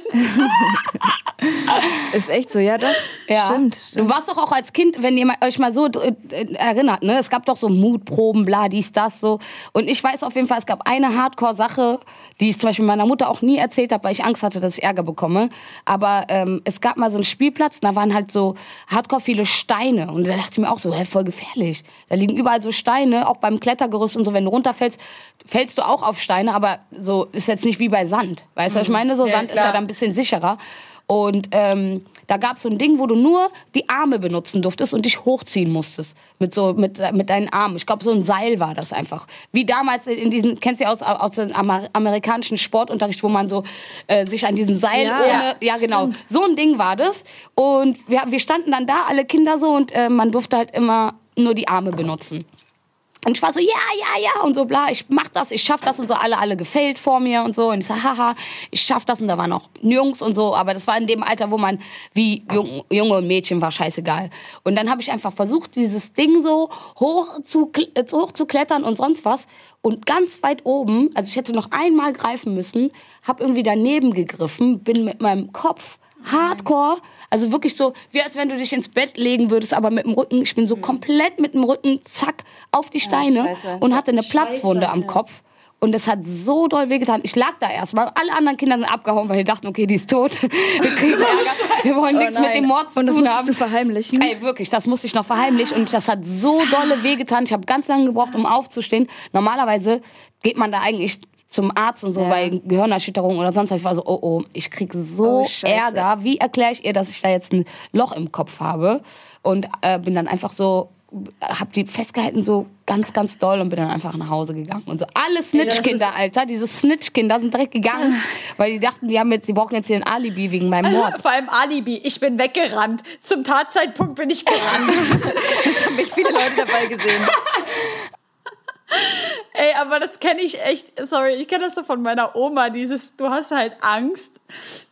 Ist echt so, ja doch. Ja. Stimmt, Du stimmt. warst doch auch als Kind, wenn ihr euch mal so äh, erinnert, ne? Es gab doch so Mutproben, bla, dies, das, so. Und ich weiß auf jeden Fall, es gab eine Hardcore-Sache, die ich zum Beispiel meiner Mutter auch nie erzählt habe, weil ich Angst hatte, dass ich Ärger bekomme. Aber ähm, es gab mal so einen Spielplatz, da waren halt so Hardcore viele Steine. Und da dachte ich mir auch so, hä, voll gefährlich. Da liegen überall so Steine, auch beim Klettergerüst und so. Wenn du runterfällst, fällst du auch auf Steine, aber so ist jetzt nicht wie bei Sand. Weißt du, was ich meine? So Sand ist ja dann ein bisschen sicherer. Und ähm, da gab es so ein Ding, wo du nur die Arme benutzen durftest und dich hochziehen musstest mit so mit mit deinen Armen. Ich glaube, so ein Seil war das einfach. Wie damals in diesen kennst du ja aus aus dem Amer amerikanischen Sportunterricht, wo man so äh, sich an diesem Seil Ja, ohne ja, genau so ein Ding war das. Und wir wir standen dann da alle Kinder so und äh, man durfte halt immer nur die Arme benutzen. Und ich war so, ja, ja, ja und so bla, ich mach das, ich schaff das und so, alle, alle gefällt vor mir und so. Und ich so, haha, ich schaff das und da waren auch Jungs und so, aber das war in dem Alter, wo man wie Jung, Junge und Mädchen war scheißegal. Und dann habe ich einfach versucht, dieses Ding so hoch zu, äh, hoch zu klettern und sonst was. Und ganz weit oben, also ich hätte noch einmal greifen müssen, habe irgendwie daneben gegriffen, bin mit meinem Kopf Hardcore. Also wirklich so, wie als wenn du dich ins Bett legen würdest, aber mit dem Rücken. Ich bin so komplett mit dem Rücken, zack, auf die Steine scheiße. und hatte eine Platzwunde am Kopf. Und es hat so doll wehgetan. Ich lag da erstmal. Alle anderen Kinder sind abgehauen, weil die dachten, okay, die ist tot. Wir kriegen Ärger. Wir wollen nichts mit dem Mord zu Und das tun musstest haben. du verheimlichen? Ey, wirklich, das musste ich noch verheimlichen und das hat so dolle wehgetan. Ich habe ganz lange gebraucht, um aufzustehen. Normalerweise geht man da eigentlich zum Arzt und so, Ja. weil Gehirnerschütterung oder sonst was. Ich war so, oh oh, ich krieg so Oh. Ärger. Wie erkläre ich ihr, dass ich da jetzt ein Loch im Kopf habe? Und äh, bin dann einfach so, hab die festgehalten so ganz, ganz doll und bin dann einfach nach Hause gegangen. Und so alle Snitch-Kinder, Alter, diese Snitch-Kinder sind direkt gegangen, weil die dachten, die haben jetzt, die brauchen jetzt hier ein Alibi wegen meinem Mord. Vor allem Alibi. Ich bin weggerannt. Zum Tatzeitpunkt bin ich gerannt. Es haben mich viele Leute dabei gesehen. Ey, aber das kenne ich echt. Sorry, ich kenne das so von meiner Oma. Dieses, du hast halt Angst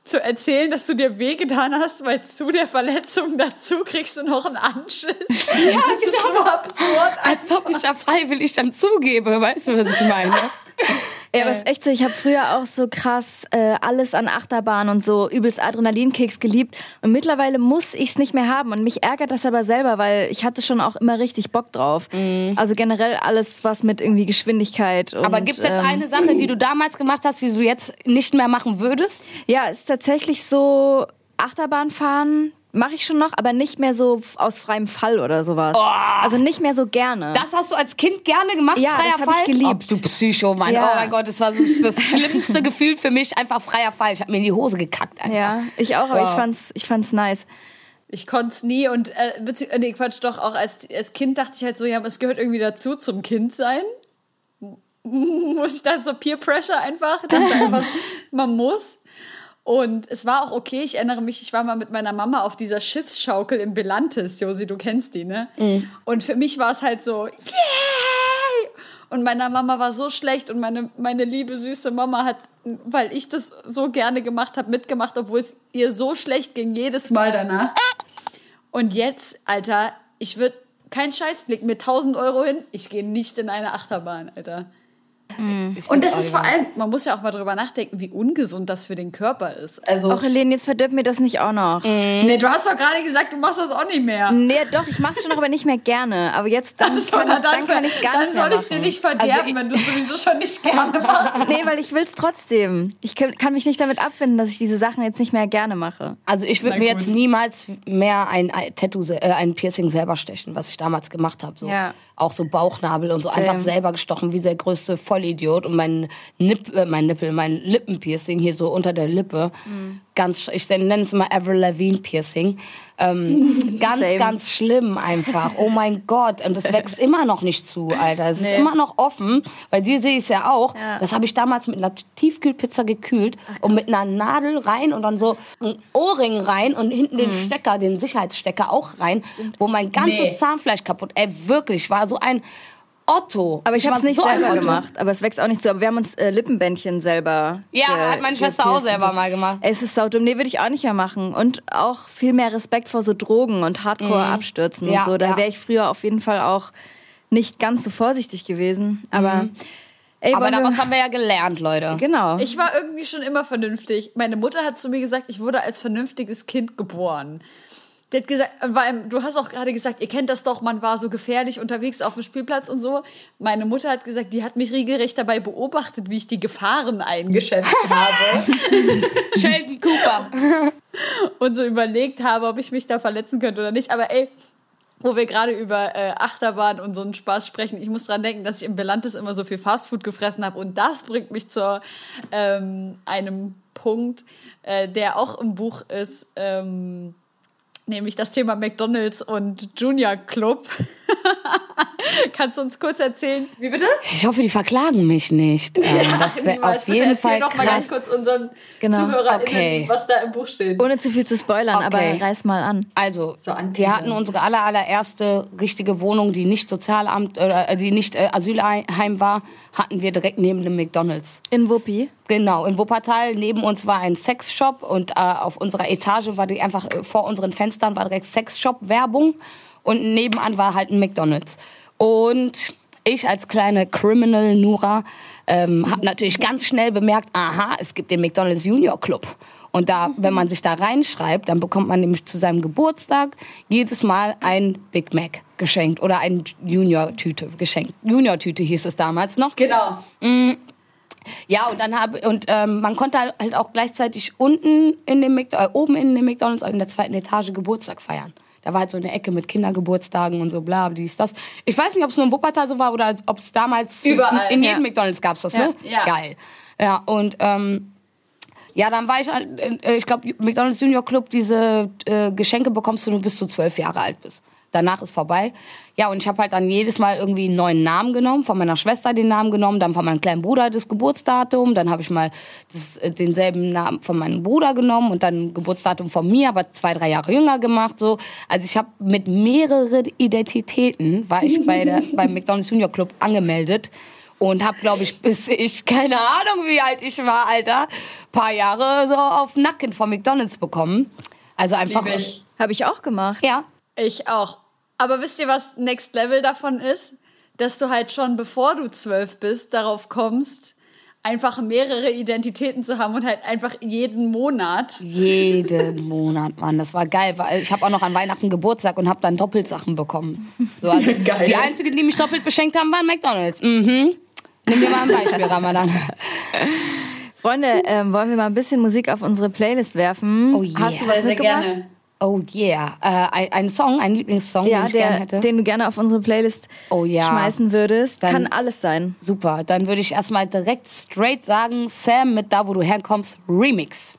zu erzählen, dass du dir wehgetan hast, weil zu der Verletzung dazu kriegst du noch einen Anschiss. Ja, das ist so absurd. Als ob ich da freiwillig dann zugebe, weißt du, was ich meine? Ja, aber es ist echt so, ich habe früher auch so krass äh, alles an Achterbahn und so übelst Adrenalinkicks geliebt und mittlerweile muss ich's nicht mehr haben und mich ärgert das aber selber, weil ich hatte schon auch immer richtig Bock drauf. Also generell alles, was mit irgendwie Geschwindigkeit und, Aber gibt's jetzt ähm, eine Sache, die du damals gemacht hast, die du jetzt nicht mehr machen würdest? Ja, es ist tatsächlich so Achterbahn fahren mache ich schon noch, aber nicht mehr so aus freiem Fall oder sowas. Also nicht mehr so gerne. Das hast du als Kind gerne gemacht, Ja, freier das hab ich Fall? geliebt. Oh, du Psycho, Mann. Ja. Oh mein Gott, das war so das schlimmste Gefühl für mich, einfach freier Fall. Ich habe mir in die Hose gekackt einfach. ja, ich auch, aber Wow. ich fand's, ich fand's nice. Ich konnte es nie und äh, äh, nee, Quatsch, doch auch als, als Kind dachte ich halt so, ja, aber es gehört irgendwie dazu zum Kind sein. muss ich dann so Peer Pressure einfach, dann einfach man muss. Und es war auch okay, ich erinnere mich, ich war mal mit meiner Mama auf dieser Schiffsschaukel im Belantes, Josi, du kennst die, ne? Und für mich war es halt so, yay! Und meiner Mama war so schlecht und meine, meine liebe, süße Mama hat, weil ich das so gerne gemacht habe, mitgemacht, obwohl es ihr so schlecht ging, jedes Mal danach. Und jetzt, Alter, ich würde kein Scheißblick mit 1000 Euro hin, ich gehe nicht in eine Achterbahn, Alter. Und das ist vor allem, man muss ja auch mal drüber nachdenken, wie ungesund das für den Körper ist. Also, Ach, Helene, jetzt verdirb mir das nicht auch noch. nee, du hast doch gerade gesagt, du machst das auch nicht mehr. Nee, doch, ich mach's schon noch, aber nicht mehr gerne. Aber jetzt, dann, So, kann, ich, dann kann ich's gar dann nicht mehr soll ich es dir nicht verderben, Also wenn du es sowieso schon nicht gerne machst. Nee, weil ich will's trotzdem. Ich kann mich nicht damit abfinden, dass ich diese Sachen jetzt nicht mehr gerne mache. Also ich würde mir jetzt niemals mehr ein, Tattoo, äh, ein Piercing selber stechen, was ich damals gemacht habe. So. Ja. Auch so Bauchnabel und so Same. einfach selber gestochen, wie der größte Vollidiot. Und mein, Nipp, äh, mein Nippel, mein Lippenpiercing hier so unter der Lippe. Ganz, ich nenne es mal Avril Lavigne Piercing. Ähm, ganz, Same. ganz schlimm einfach. Oh mein Gott. Und es wächst immer noch nicht zu, Alter. Es ist immer noch offen, weil sie sehe ich es ja auch. Ja. Das habe ich damals mit einer Tiefkühlpizza gekühlt und mit einer Nadel rein und dann so ein Ohrring rein und hinten den Mhm. Stecker, den Sicherheitsstecker auch rein, wo mein ganzes Nee. Zahnfleisch kaputt. Ey, wirklich, ich war so ein Otto. Aber ich, war hab's nicht so selber Otto. gemacht. Aber es wächst auch nicht so. Aber wir haben uns äh, Lippenbändchen selber. Ja, hat meine Schwester auch selber mal gemacht. Es ist saudumm. Nee, würde ich auch nicht mehr machen. Und auch viel mehr Respekt vor so Drogen und Hardcore-Abstürzen Ja, und so. Da ja. wäre ich früher auf jeden Fall auch nicht ganz so vorsichtig gewesen. Aber, ey, Aber daraus haben wir ja gelernt, Leute. Genau. Ich war irgendwie schon immer vernünftig. Meine Mutter hat zu mir gesagt, ich wurde als vernünftiges Kind geboren. Die hat gesagt, weil du hast auch gerade gesagt, ihr kennt das doch, man war so gefährlich unterwegs auf dem Spielplatz und so. Meine Mutter hat gesagt, die hat mich regelrecht dabei beobachtet, wie ich die Gefahren eingeschätzt habe Sheldon Cooper. und so überlegt habe, ob ich mich da verletzen könnte oder nicht. Aber ey, wo wir gerade über äh, Achterbahn und so einen Spaß sprechen, ich muss dran denken, dass ich im Belantes immer so viel Fastfood gefressen habe und das bringt mich zu ähm, einem Punkt, äh, der auch im Buch ist, ähm, nämlich das Thema McDonald's und Junior Club. Kannst du uns kurz erzählen? Wie bitte? Ich hoffe, die verklagen mich nicht. Ähm, das wäre auf Bitte jeden erzähl Fall noch mal ganz kurz unseren Genau. ZuhörerInnen, Okay. was da im Buch steht. Ohne zu viel zu spoilern, Okay. aber reiß mal an. Also, So wir hatten unsere aller, allererste richtige Wohnung, die nicht Sozialamt oder äh, die nicht äh, Asylheim war, hatten wir direkt neben dem McDonald's. In Wuppi. Genau, in Wuppertal neben uns war ein Sexshop und äh, auf unserer Etage war die einfach äh, vor unseren Fenstern war direkt Sexshop Werbung und nebenan war halt ein McDonald's. Und ich als kleine Criminal Nura ähm, habe natürlich ganz schnell bemerkt, aha, es gibt den McDonald's Junior Club. Und da, wenn man sich da reinschreibt, dann bekommt man nämlich zu seinem Geburtstag jedes Mal ein Big Mac geschenkt oder ein Junior-Tüte geschenkt. Junior-Tüte hieß es damals noch. Genau. Ja, und dann habe und ähm, man konnte halt auch gleichzeitig unten in dem Mc- äh, oben in dem McDonald's in der zweiten Etage Geburtstag feiern. Da war halt so eine Ecke mit Kindergeburtstagen und so bla, dies, das. Ich weiß nicht, ob es nur in Wuppertal so war oder ob es damals Überall, in, in jedem ja. McDonald's gab's das, ne? Ja. Geil. Ja, und ähm, ja, dann war ich, halt, äh, ich glaube, McDonald's Junior Club, diese äh, Geschenke bekommst du nur bis du zwölf Jahre alt bist. Danach ist vorbei. Ja, und ich habe halt dann jedes Mal irgendwie einen neuen Namen genommen, von meiner Schwester den Namen genommen, dann von meinem kleinen Bruder das Geburtsdatum, dann habe ich mal das, äh, denselben Namen von meinem Bruder genommen und dann Geburtsdatum von mir, aber zwei, drei Jahre jünger gemacht. So. Also ich habe mit mehreren Identitäten, war ich bei der, beim McDonald's Junior Club angemeldet und habe, glaube ich, bis ich, keine Ahnung, wie alt ich war, Alter, paar Jahre so auf Nacken von McDonald's bekommen. Also einfach. Habe ich auch gemacht. Ja. Ich auch. Aber wisst ihr, was Next Level davon ist? Dass du halt schon, bevor du zwölf bist, darauf kommst, einfach mehrere Identitäten zu haben und halt einfach jeden Monat. Jeden Monat, Mann. Das war geil, weil ich habe auch noch an Weihnachten Geburtstag und habe dann Doppelsachen bekommen. So, also Geil. Die einzigen, die mich doppelt beschenkt haben, waren McDonalds. Mhm. Nimm dir mal ein Beispiel, Ramadan. Freunde, ähm, wollen wir mal ein bisschen Musik auf unsere Playlist werfen? Oh yeah. Hast du was mitgebracht? Oh yeah. Äh, ein, ein Song, ein Lieblingssong, Ja, den ich gerne der, hätte. den du gerne auf unsere Playlist Oh ja. schmeißen würdest. Dann- Kann alles sein. Super. Dann würde ich erstmal direkt straight sagen, Sam mit Da, wo du herkommst, Remix.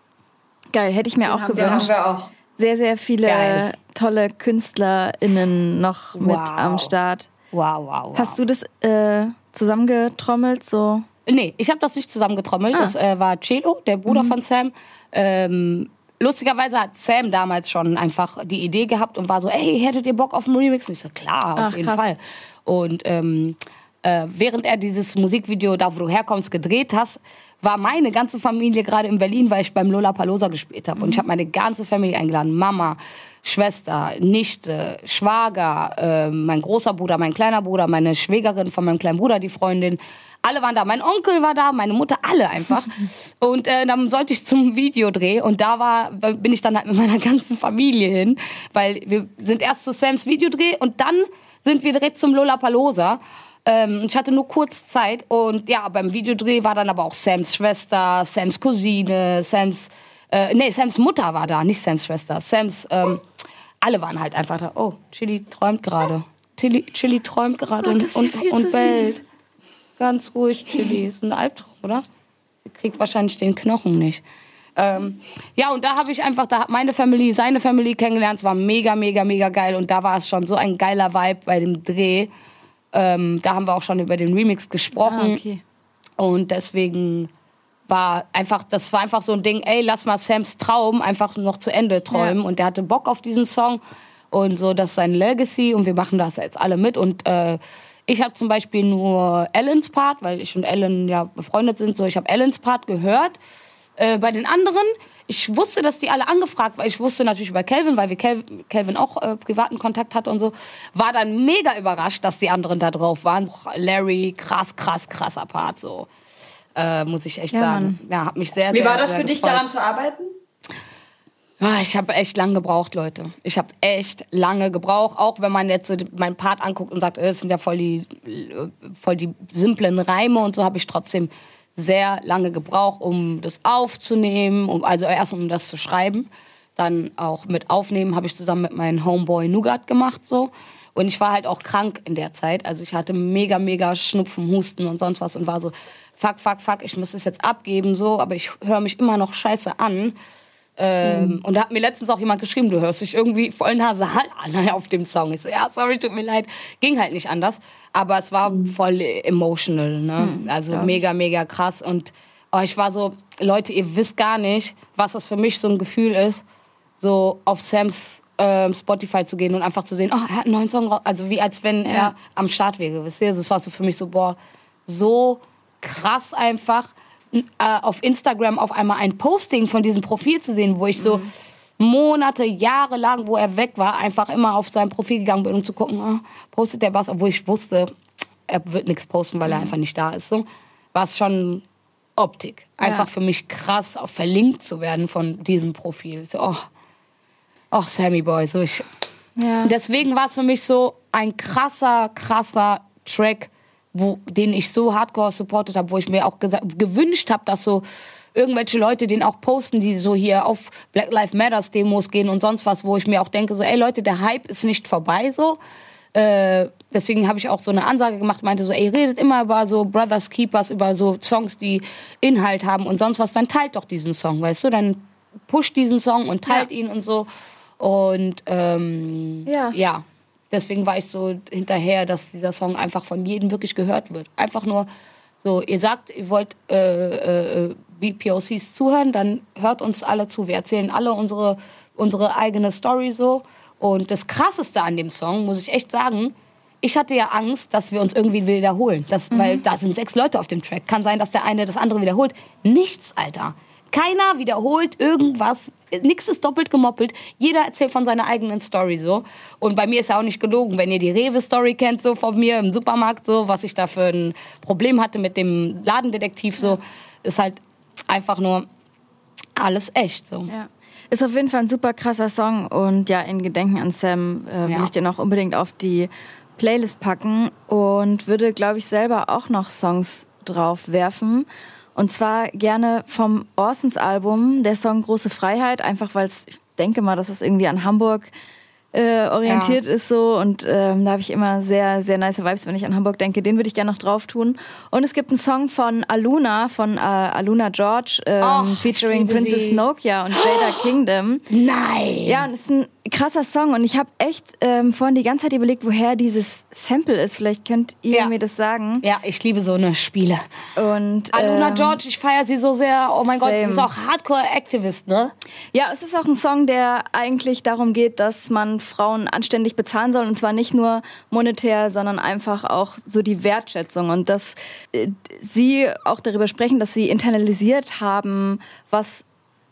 Geil, hätte ich mir auch Den haben gewünscht. wir auch. Sehr, sehr viele Geil. tolle KünstlerInnen noch mit Wow. am Start. Wow, wow, wow. Hast du das äh, zusammengetrommelt? So? Nee, ich habe das nicht zusammengetrommelt. Ah. Das äh, war Celo, der Bruder von Sam. Ähm, lustigerweise hat Sam damals schon einfach die Idee gehabt und war so, ey, hättet ihr Bock auf einen Remix? Und ich so, klar, auf Ach, jeden krass. Fall. Und ähm, äh, während er dieses Musikvideo, da wo du herkommst, gedreht hast, war meine ganze Familie gerade in Berlin, weil ich beim Lollapalooza gespielt habe. Und ich habe meine ganze Familie eingeladen. Mama, Schwester, Nichte, Schwager, äh, mein großer Bruder, mein kleiner Bruder, meine Schwägerin von meinem kleinen Bruder, die Freundin. Alle waren da. Mein Onkel war da, meine Mutter, alle einfach. Und äh, dann sollte ich zum Videodreh und da war, bin ich dann halt mit meiner ganzen Familie hin, weil wir sind erst zu Sams Videodreh und dann sind wir direkt zum Lollapalooza. Ähm, ich hatte nur kurz Zeit und ja, beim Videodreh war dann aber auch Sams Schwester, Sams Cousine, Sams, äh, nee, Sams Mutter war da, nicht Sams Schwester, Sams, ähm, alle waren halt einfach da. Oh, Chili träumt gerade. Chili, Chili träumt gerade und, ja und, und süß. bellt. Ganz ruhig, Chili. Ist ein Albtraum, oder? Sie kriegt wahrscheinlich den Knochen nicht. Ähm, ja, und da habe ich einfach, da hat meine Family, seine Family kennengelernt. Es war mega, mega, mega geil. Und da war es schon so ein geiler Vibe bei dem Dreh. Ähm, da haben wir auch schon über den Remix gesprochen. Ah, okay. Und deswegen war einfach, das war einfach so ein Ding, ey, lass mal Sams Traum einfach noch zu Ende träumen. Ja. Und der hatte Bock auf diesen Song. Und so, das ist sein Legacy und wir machen das jetzt alle mit. Und äh, ich habe zum Beispiel nur Ellens Part, weil ich und Ellen ja befreundet sind. So, ich habe Ellens Part gehört. Äh, bei den anderen, ich wusste, dass die alle angefragt waren. Ich wusste natürlich über Kelvin, weil wir Kel Kelvin auch äh, privaten Kontakt hatte und so. War dann mega überrascht, dass die anderen da drauf waren. Larry, krass, krass, krasser Part, so. Äh, muss ich echt Ja, sagen. Ja, hat mich sehr, Wie sehr, war das sehr für dich, daran zu arbeiten? Ah, Ich habe echt lange gebraucht, Leute. Ich habe echt lange gebraucht, auch wenn man jetzt so meinen Part anguckt und sagt, äh, es sind ja voll die, äh, voll die simplen Reime und so, habe ich trotzdem sehr lange gebraucht, um das aufzunehmen, um, also erst um das zu schreiben. Dann auch mit Aufnehmen habe ich zusammen mit meinem Homeboy Nougat gemacht so. Und ich war halt auch krank in der Zeit. Also ich hatte mega, mega Schnupfen, Husten und sonst was und war so, fuck, fuck, fuck, ich muss es jetzt abgeben so, aber ich höre mich immer noch scheiße an. Ähm, Und da hat mir letztens auch jemand geschrieben, du hörst dich irgendwie voll nasal an auf dem Song. Ich so, ja, sorry, tut mir leid. Ging halt nicht anders. Aber es war voll emotional, ne? also mega, mega krass. Und oh, ich war so, Leute, ihr wisst gar nicht, was das für mich so ein Gefühl ist, so auf Sams ähm, Spotify zu gehen und einfach zu sehen, oh, er hat einen neuen Song raus. Also wie als wenn er am Start wäre, wisst ihr? Das war so für mich so, boah, so krass einfach äh, auf Instagram auf einmal ein Posting von diesem Profil zu sehen, wo ich so Monate, Jahre lang, wo er weg war, einfach immer auf sein Profil gegangen bin, um zu gucken, ah, postet der was, obwohl ich wusste, er wird nichts posten, weil er einfach nicht da ist. So war es schon Optik. Einfach für mich krass, auch verlinkt zu werden von diesem Profil. So, oh, oh Sammy Boy, so ich. Ja. Deswegen war es für mich so ein krasser, krasser Track, wo, den ich so hardcore supportet habe, wo ich mir auch gewünscht habe, dass so irgendwelche Leute den auch posten, die so hier auf Black Lives Matters Demos gehen und sonst was, wo ich mir auch denke, so, ey Leute, der Hype ist nicht vorbei, so. Äh, deswegen habe ich auch so eine Ansage gemacht, meinte so, ey, redet immer über so Brothers Keepers, über so Songs, die Inhalt haben und sonst was, dann teilt doch diesen Song, weißt du? Dann pusht diesen Song und teilt ihn und so. Und ähm, Ja. ja, deswegen war ich so hinterher, dass dieser Song einfach von jedem wirklich gehört wird. Einfach nur so, ihr sagt, ihr wollt äh, äh, BPOCs zuhören, dann hört uns alle zu. Wir erzählen alle unsere, unsere eigene Story so. Und das Krasseste an dem Song, muss ich echt sagen, ich hatte ja Angst, dass wir uns irgendwie wiederholen. Das, Weil da sind sechs Leute auf dem Track. Kann sein, dass der eine das andere wiederholt. Nichts, Alter. Keiner wiederholt irgendwas. Nichts ist doppelt gemoppelt. Jeder erzählt von seiner eigenen Story so. Und bei mir ist ja auch nicht gelogen, wenn ihr die Rewe-Story kennt, so von mir im Supermarkt, so, was ich da für ein Problem hatte mit dem Ladendetektiv, so, ist halt einfach nur alles echt, so. Ja. Ist auf jeden Fall ein super krasser Song und ja, in Gedenken an Sam äh, will Ja. ich den auch unbedingt auf die Playlist packen und würde, glaube ich, selber auch noch Songs drauf werfen. Und zwar gerne vom Orsons Album, der Song Große Freiheit, einfach weil ich denke mal, dass es irgendwie an Hamburg äh, orientiert ist so und ähm, da habe ich immer sehr, sehr nice Vibes, wenn ich an Hamburg denke. Den würde ich gerne noch drauf tun. Und es gibt einen Song von Aluna, von äh, Aluna George, ähm, Och, featuring Princess sie. Nokia und Jada Kingdom. Nein! Ja, und es ist ein krasser Song und ich habe echt ähm, vorhin die ganze Zeit überlegt, woher dieses Sample ist. Vielleicht könnt ihr Ja. mir das sagen. Ja, ich liebe so eine Spiele. Und Aluna ähm, George, ich feiere sie so sehr. Oh mein Gott, Same. sie ist auch Hardcore-Aktivist, ne? Ja, es ist auch ein Song, der eigentlich darum geht, dass man Frauen anständig bezahlen soll und zwar nicht nur monetär, sondern einfach auch so die Wertschätzung und dass äh, sie auch darüber sprechen, dass sie internalisiert haben, was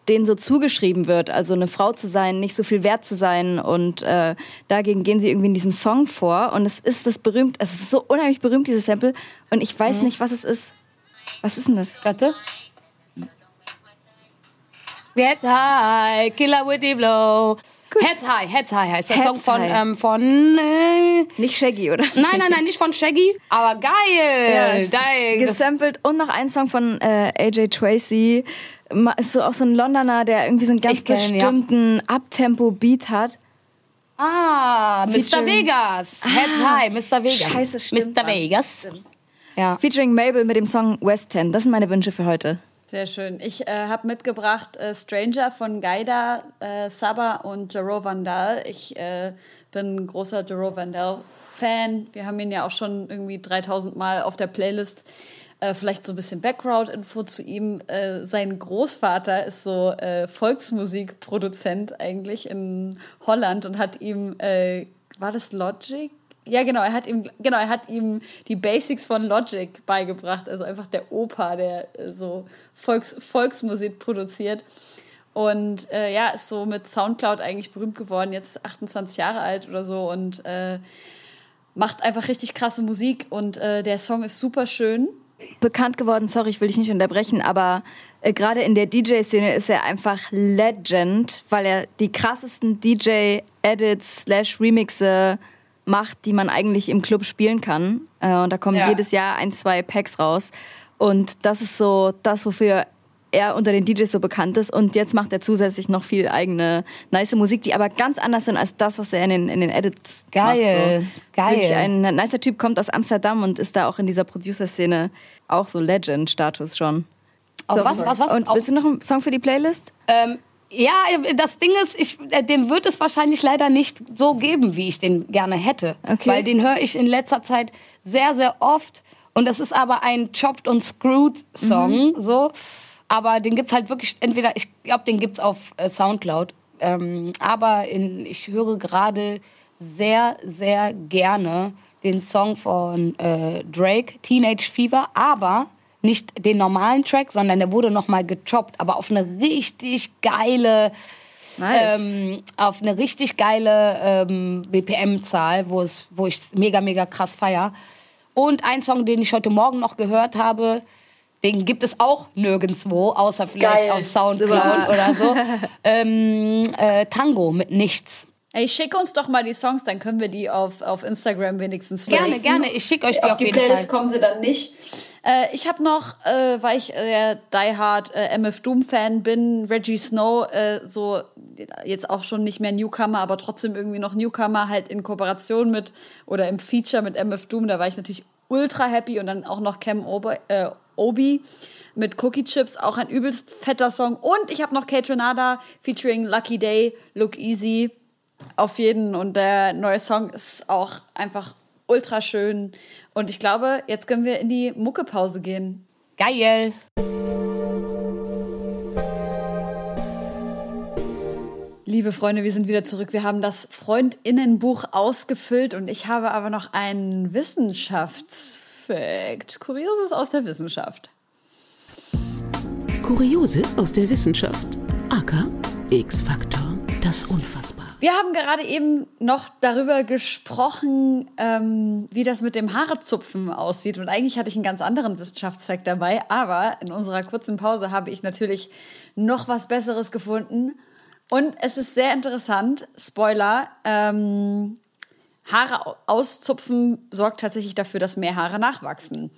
denen so zugeschrieben wird, also eine Frau zu sein, nicht so viel wert zu sein und äh, dagegen gehen sie irgendwie in diesem Song vor und es ist das berühmt, es ist so unheimlich berühmt dieses Sample und ich weiß nicht, was es ist. Was ist denn das? Warte. Get high, killer with the blow. Heads high, heads high heißt der Heads Song von, High. ähm, von äh, Nicht Shaggy, oder? nein, nein, nein, nicht von Shaggy, aber geil, ist geil. Gesampelt und noch ein Song von äh, AJ Tracy. Ist so auch so ein Londoner, der irgendwie so einen ganz kenn, ja. bestimmten Abtempo-Beat hat. Ah, Mr. Featuring- Vegas. Heads high, Mr. Vegas. Scheiße, stimmt, Mr. Vegas. Ja. Featuring Mabel mit dem Song West End. Das sind meine Wünsche für heute. Sehr schön. Ich äh, habe mitgebracht äh, Stranger von Gaida, äh, Saba und Jero Vandal. Ich äh, bin ein großer Jero Vandal-Fan. Wir haben ihn ja auch schon irgendwie 3000 Mal auf der Playlist. Äh, vielleicht so ein bisschen Background-Info zu ihm. Äh, sein Großvater ist so Volksmusikproduzent eigentlich in Holland und hat ihm, war das Logic? Ja, genau, er hat ihm, genau, er hat ihm die Basics von Logic beigebracht. Also einfach der Opa, der äh, so Volks, Volksmusik produziert. Und äh, ja, ist so mit Soundcloud eigentlich berühmt geworden, jetzt 28 Jahre alt oder so und äh, macht einfach richtig krasse Musik und äh, der Song ist super schön. Bekannt geworden, sorry, ich will dich nicht unterbrechen, aber äh, gerade in der DJ-Szene ist er einfach Legend, weil er die krassesten DJ-Edits slash Remixe macht, die man eigentlich im Club spielen kann. Äh, und da kommen Ja. jedes Jahr ein, zwei Packs raus. Und das ist so das, wofür er unter den DJs so bekannt ist. Und jetzt macht er zusätzlich noch viel eigene nice Musik, die aber ganz anders sind als das, was er in den, in den Edits Geil, macht. So. geil. Wirklich ein nicer Typ, kommt aus Amsterdam und ist da auch in dieser Producer-Szene auch so Legend-Status schon. Auf So, was, was, was? Und willst du noch einen Song für die Playlist? Ähm, ja, das Ding ist, ich, äh, den wird es wahrscheinlich leider nicht so geben, wie ich den gerne hätte. Okay. Weil den höre ich in letzter Zeit sehr, sehr oft. Und das ist aber ein Chopped und Screwed Song, so. Aber den gibt's halt wirklich entweder, ich glaube, den gibt's auf äh, Soundcloud. Ähm, aber in, ich höre gerade sehr, sehr gerne den Song von äh, Drake, Teenage Fever, aber nicht den normalen Track, sondern der wurde nochmal gechoppt, aber auf eine richtig geile, Nice. ähm, auf eine richtig geile ähm, BPM-Zahl, wo es, wo ich mega, mega krass feier. Und ein Song, den ich heute Morgen noch gehört habe, den gibt es auch nirgendwo, außer vielleicht Geil. auf Soundcloud oder so. ähm, äh, Tango mit nichts. Ey, schick uns doch mal die Songs, dann können wir die auf, auf Instagram wenigstens Gerne, verlinken. gerne. Ich schicke euch die auf auf, die Playlist Fall. kommen sie dann nicht. Äh, ich habe noch, äh, weil ich äh, Die Hard äh, MF Doom Fan bin, Reggie Snow, äh, so jetzt auch schon nicht mehr Newcomer, aber trotzdem irgendwie noch Newcomer, halt in Kooperation mit oder im Feature mit MF Doom, da war ich natürlich ultra happy und dann auch noch Cam Ober, äh, Obi mit Cookie Chips, auch ein übelst fetter Song. Und ich habe noch Kate Renada featuring Lucky Day, Look Easy. Auf jeden. Und der neue Song ist auch einfach ultra schön. Und ich glaube, jetzt können wir in die Muckepause gehen. Geil. Liebe Freunde, wir sind wieder zurück. Wir haben das Freundinnenbuch ausgefüllt und ich habe aber noch einen Wissenschaftsfakt. Kurioses aus der Wissenschaft. Kurioses aus der Wissenschaft. AK X-Faktor. Das Unfassbare. Wir haben gerade eben noch darüber gesprochen, ähm, wie das mit dem Haarezupfen aussieht. Und eigentlich hatte ich einen ganz anderen Wissenschaftsfakt dabei. Aber in unserer kurzen Pause habe ich natürlich noch was Besseres gefunden. Und es ist sehr interessant. Spoiler. Ähm, Haare au- auszupfen sorgt tatsächlich dafür, dass mehr Haare nachwachsen.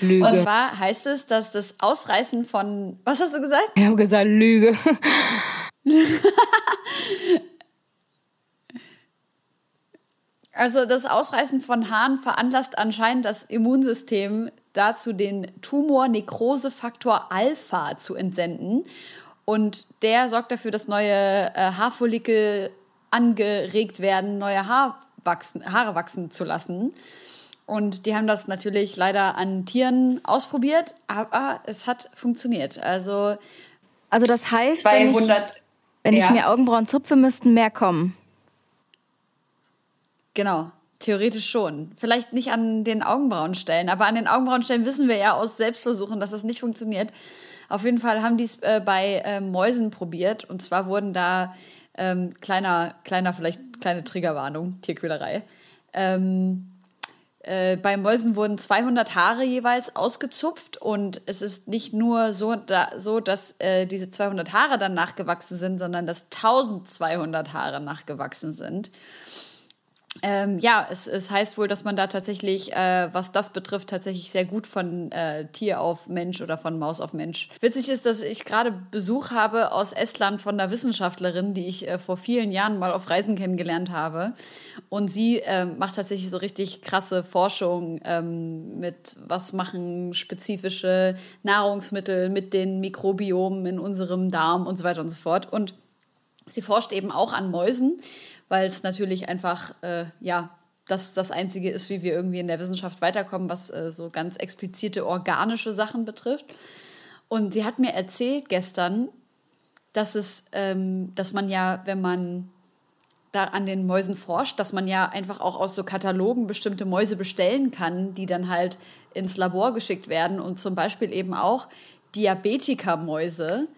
Lüge. Und zwar heißt es, dass das Ausreißen von, was hast du gesagt? ich habe gesagt, Lüge. Also das Ausreißen von Haaren veranlasst anscheinend das Immunsystem dazu, den Tumor-Nekrose-Faktor Alpha zu entsenden. Und der sorgt dafür, dass neue äh, Haarfollikel angeregt werden, neue Haar wachsen, Haare wachsen zu lassen. Und die haben das natürlich leider an Tieren ausprobiert, aber es hat funktioniert. Also Also das heißt, wenn ich, wenn ich ja. mir Augenbrauen zupfe, müssten mehr kommen. Genau, theoretisch schon. Vielleicht nicht an den Augenbrauenstellen, aber an den Augenbrauenstellen wissen wir ja aus Selbstversuchen, dass das nicht funktioniert. Auf jeden Fall haben die es äh, bei äh, Mäusen probiert und zwar wurden da ähm, kleiner, kleiner vielleicht kleine Triggerwarnung, Tierquälerei. Ähm, äh, bei Mäusen wurden 200 Haare jeweils ausgezupft und es ist nicht nur so, da, so dass äh, diese 200 Haare dann nachgewachsen sind, sondern dass 1200 Haare nachgewachsen sind. Ähm, ja, es, es heißt wohl, dass man da tatsächlich, äh, was das betrifft, tatsächlich sehr gut von äh, Tier auf Mensch oder von Maus auf Mensch. Witzig ist, dass ich gerade Besuch habe aus Estland von einer Wissenschaftlerin, die ich äh, vor vielen Jahren mal auf Reisen kennengelernt habe. Und sie ähm, macht tatsächlich so richtig krasse Forschung ähm, mit, was machen spezifische Nahrungsmittel mit den Mikrobiomen in unserem Darm und so weiter und so fort. Und sie forscht eben auch an Mäusen, weil es natürlich einfach, äh, ja, das das Einzige ist, wie wir irgendwie in der Wissenschaft weiterkommen, was äh, so ganz explizite organische Sachen betrifft. Und sie hat mir erzählt gestern, dass es, ähm, dass man ja, wenn man da an den Mäusen forscht, dass man ja einfach auch aus so Katalogen bestimmte Mäuse bestellen kann, die dann halt ins Labor geschickt werden und zum Beispiel eben auch Diabetikermäuse,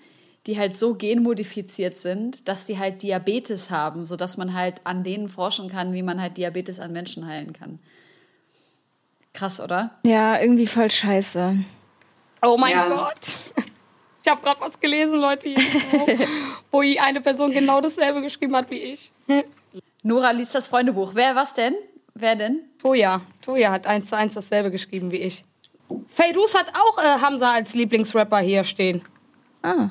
die halt so genmodifiziert sind, dass sie halt Diabetes haben, sodass man halt an denen forschen kann, wie man halt Diabetes an Menschen heilen kann. Krass, oder? Ja, irgendwie voll scheiße. Oh mein Ja. Gott. Ich habe gerade was gelesen, Leute, hier, wo, wo eine Person genau dasselbe geschrieben hat wie ich. Nora liest das Freundebuch. Wer, was denn? Wer denn? Toja. Toja hat eins zu eins dasselbe geschrieben wie ich. Feyruz hat auch äh, Hamza als Lieblingsrapper hier stehen. Ah.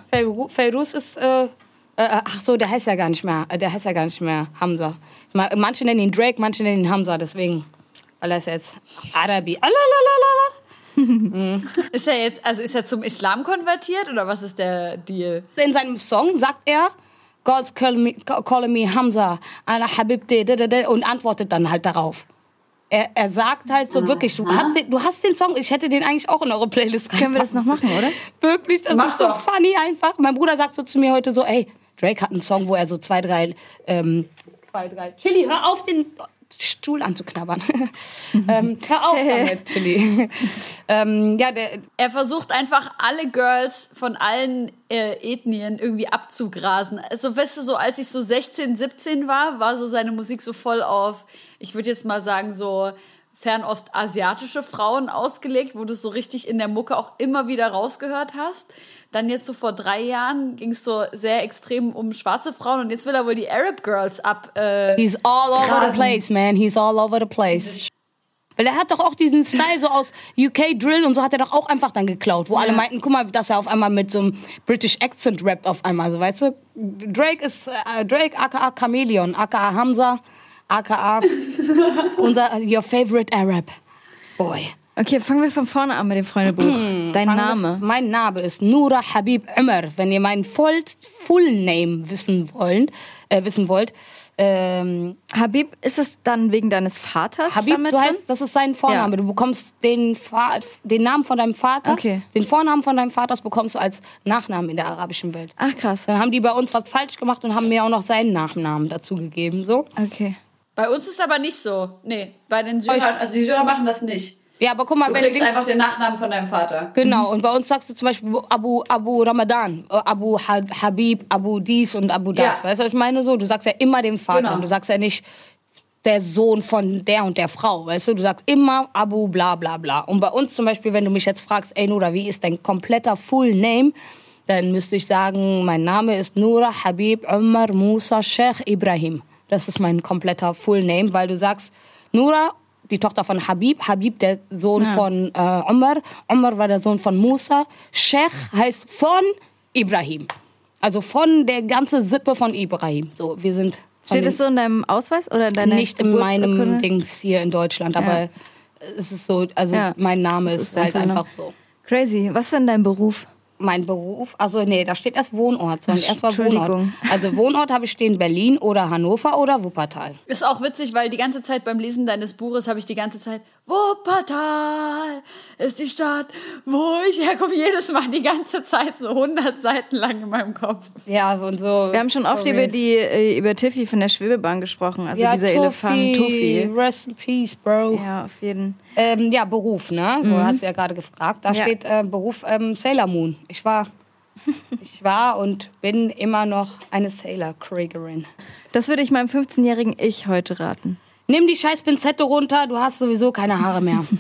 Feyruz ist, äh, äh, ach so, der heißt ja gar nicht mehr, äh, der heißt ja gar nicht mehr Hamza. Ma- Manche nennen ihn Drake, manche nennen ihn Hamza, deswegen. Weil er ist jetzt Arabi. Alalalala. Ist er jetzt, also ist er zum Islam konvertiert oder was ist der Deal? In seinem Song sagt er, God's calling me, calling me Hamza, Ana Habibti, da, da, da, und antwortet dann halt darauf. Er, er sagt halt so wirklich, du hast, den, du hast den Song, ich hätte den eigentlich auch in eure Playlist Können wir das noch machen, oder? Wirklich, das Mach ist so doch. funny einfach. Mein Bruder sagt so zu mir heute so, ey, Drake hat einen Song, wo er so zwei, drei, ähm, zwei, drei, Chili, hör auf den Stuhl anzuknabbern. ähm, hör auf damit, Chili. ähm, ja, der, Er versucht einfach alle Girls von allen äh, Ethnien irgendwie abzugrasen. Also, weißt du, so als ich so 16, 17 war, war so seine Musik so voll auf, ich würde jetzt mal sagen, so fernostasiatische Frauen ausgelegt, wo du es so richtig in der Mucke auch immer wieder rausgehört hast. Dann jetzt so vor drei Jahren ging es so sehr extrem um schwarze Frauen und jetzt will er wohl die Arab Girls ab. Äh, He's all over Grasen. the place, man. He's all over the place. Weil er hat doch auch diesen Style so aus UK Drill und so hat er doch auch einfach dann geklaut, wo alle meinten, guck mal, dass er auf einmal mit so einem British Accent rappt auf einmal, so weißt du? Drake ist äh, Drake aka Chameleon, aka Hamza, aka unser your favorite Arab boy. Okay, fangen wir von vorne an mit dem Freundebuch. Dein Fangen wir- Name. Mein Name ist Nura Habib Umar. Wenn ihr meinen Full, Full Name wissen wollt, äh, wissen wollt, ähm, Habib, ist es dann wegen deines Vaters Habib, damit so heißt, das ist sein Vorname. Ja. Du bekommst den, Fa den Namen von deinem Vater, Okay. den Vornamen von deinem Vaters bekommst du als Nachnamen in der arabischen Welt. Ach krass. Dann haben die bei uns was falsch gemacht und haben mir auch noch seinen Nachnamen dazu gegeben, so. Okay. bei uns ist aber nicht so. Nee, bei den Syrern, also die Syrer machen das nicht. Ja, aber guck mal, Du wenn kriegst du einfach den Nachnamen von deinem Vater. Genau, und bei uns sagst du zum Beispiel Abu, Abu Ramadan, äh, Abu Ha- Habib, Abu dies und Abu das. Ja. Weißt du, was ich meine? So, du sagst ja immer den Vater Genau. und du sagst ja nicht der Sohn von der und der Frau, weißt du? Du sagst immer Abu bla bla bla. Und bei uns zum Beispiel, wenn du mich jetzt fragst, ey Nura, wie ist dein kompletter Full Name? Dann müsste ich sagen, mein Name ist Nura Habib Umar Musa Sheikh Ibrahim. Das ist mein kompletter Full Name, weil du sagst Nura, die Tochter von Habib, Habib der Sohn von äh, Umar, Umar war der Sohn von Musa, Sheikh heißt von Ibrahim. Also von der ganzen Sippe von Ibrahim. So, wir sind Steht es so in deinem Ausweis oder in deiner nicht in meinem? Dings hier in Deutschland, aber es ist so, also Ja. mein Name ist, ist halt einfach einfach so. Crazy. Was ist denn dein Beruf? Mein Beruf, also nee, da steht erst Wohnort, sondern erst mal Wohnort. Entschuldigung. Also Wohnort habe ich stehen Berlin oder Hannover oder Wuppertal. Ist auch witzig, weil die ganze Zeit beim Lesen deines Buches habe ich die ganze Zeit Wuppertal ist die Stadt, wo ich herkomme. Jedes Mal die ganze Zeit so 100 Seiten lang in meinem Kopf. Ja, und so. Wir haben schon oft über die äh, über Tiffy von der Schwebebahn gesprochen, also ja, dieser Elefant Tuffy. Rest in peace, Bro. Ja, auf jeden. Ähm, ja, Beruf, ne? Du hast ja gerade gefragt. Da Ja. steht äh, Beruf ähm, Sailor Moon. Ich war, ich war und bin immer noch eine Sailor Kriegerin. Das würde ich meinem 15-jährigen Ich heute raten. Nimm die scheiß Pinzette runter, du hast sowieso keine Haare mehr.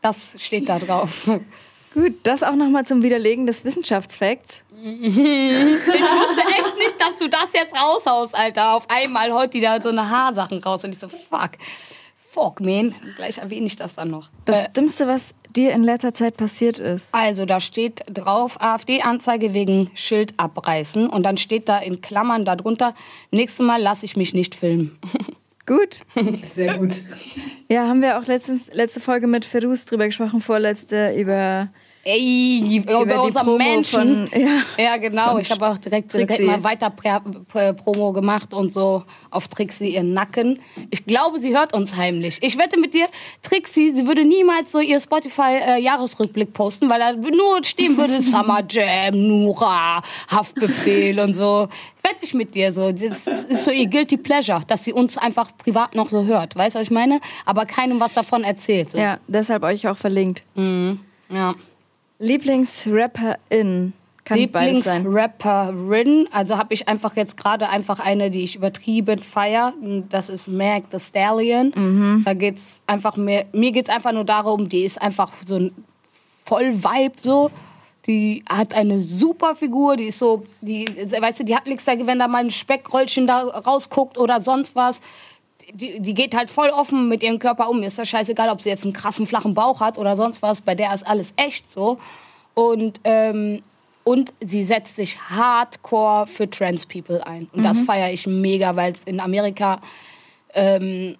Das steht da drauf. Gut, das auch nochmal zum Widerlegen des Wissenschaftsfacts. Ich wusste echt nicht, dass du das jetzt raushaust, Alter. Auf einmal heute wieder so eine Haarsachen raus und ich so, fuck. Fuck, man. Gleich erwähne ich das dann noch. Das Äh, Dümmste, was dir in letzter Zeit passiert ist. Also, da steht drauf AfD-Anzeige wegen Schild abreißen. Und dann steht da in Klammern darunter, nächstes Mal lasse ich mich nicht filmen. Gut. Sehr gut. Ja, haben wir auch letztens, letzte Folge mit Ferus drüber gesprochen, vorletzte, über, Ey, über, über die unser Promo Menschen. von. Ja. Ja, genau. Ich habe auch direkt, direkt mal weiter Promo gemacht und so auf Trixie ihren Nacken. Ich glaube, sie hört uns heimlich. Ich wette mit dir, Trixie, sie würde niemals so ihr Spotify-Jahresrückblick posten, weil da nur stehen würde Summer Jam, Nura, Haftbefehl und so. Wette ich mit dir so. Das ist so ihr Guilty Pleasure, dass sie uns einfach privat noch so hört. Weißt du, was ich meine? Aber keinem was davon erzählt. So. ja, deshalb euch auch verlinkt. ja. Lieblingsrapperin. Kann. Lieblingsrapperin, also habe ich einfach jetzt gerade einfach eine, die ich übertrieben feier. Das ist Meg the Stallion. Mhm. Da geht's einfach mehr, mir geht's einfach nur darum, die ist einfach so ein voll Vibe so. Die hat eine super Figur, die ist so, die, weißt du, die hat nichts dagegen, wenn da mal ein Speckröllchen da rausguckt oder sonst was. Die, die geht halt voll offen mit ihrem Körper um. Mir ist das scheißegal, ob sie jetzt einen krassen flachen Bauch hat oder sonst was. Bei der ist alles echt so. Und ähm, und sie setzt sich hardcore für Trans People ein. Und das feiere ich mega, weil in Amerika ähm,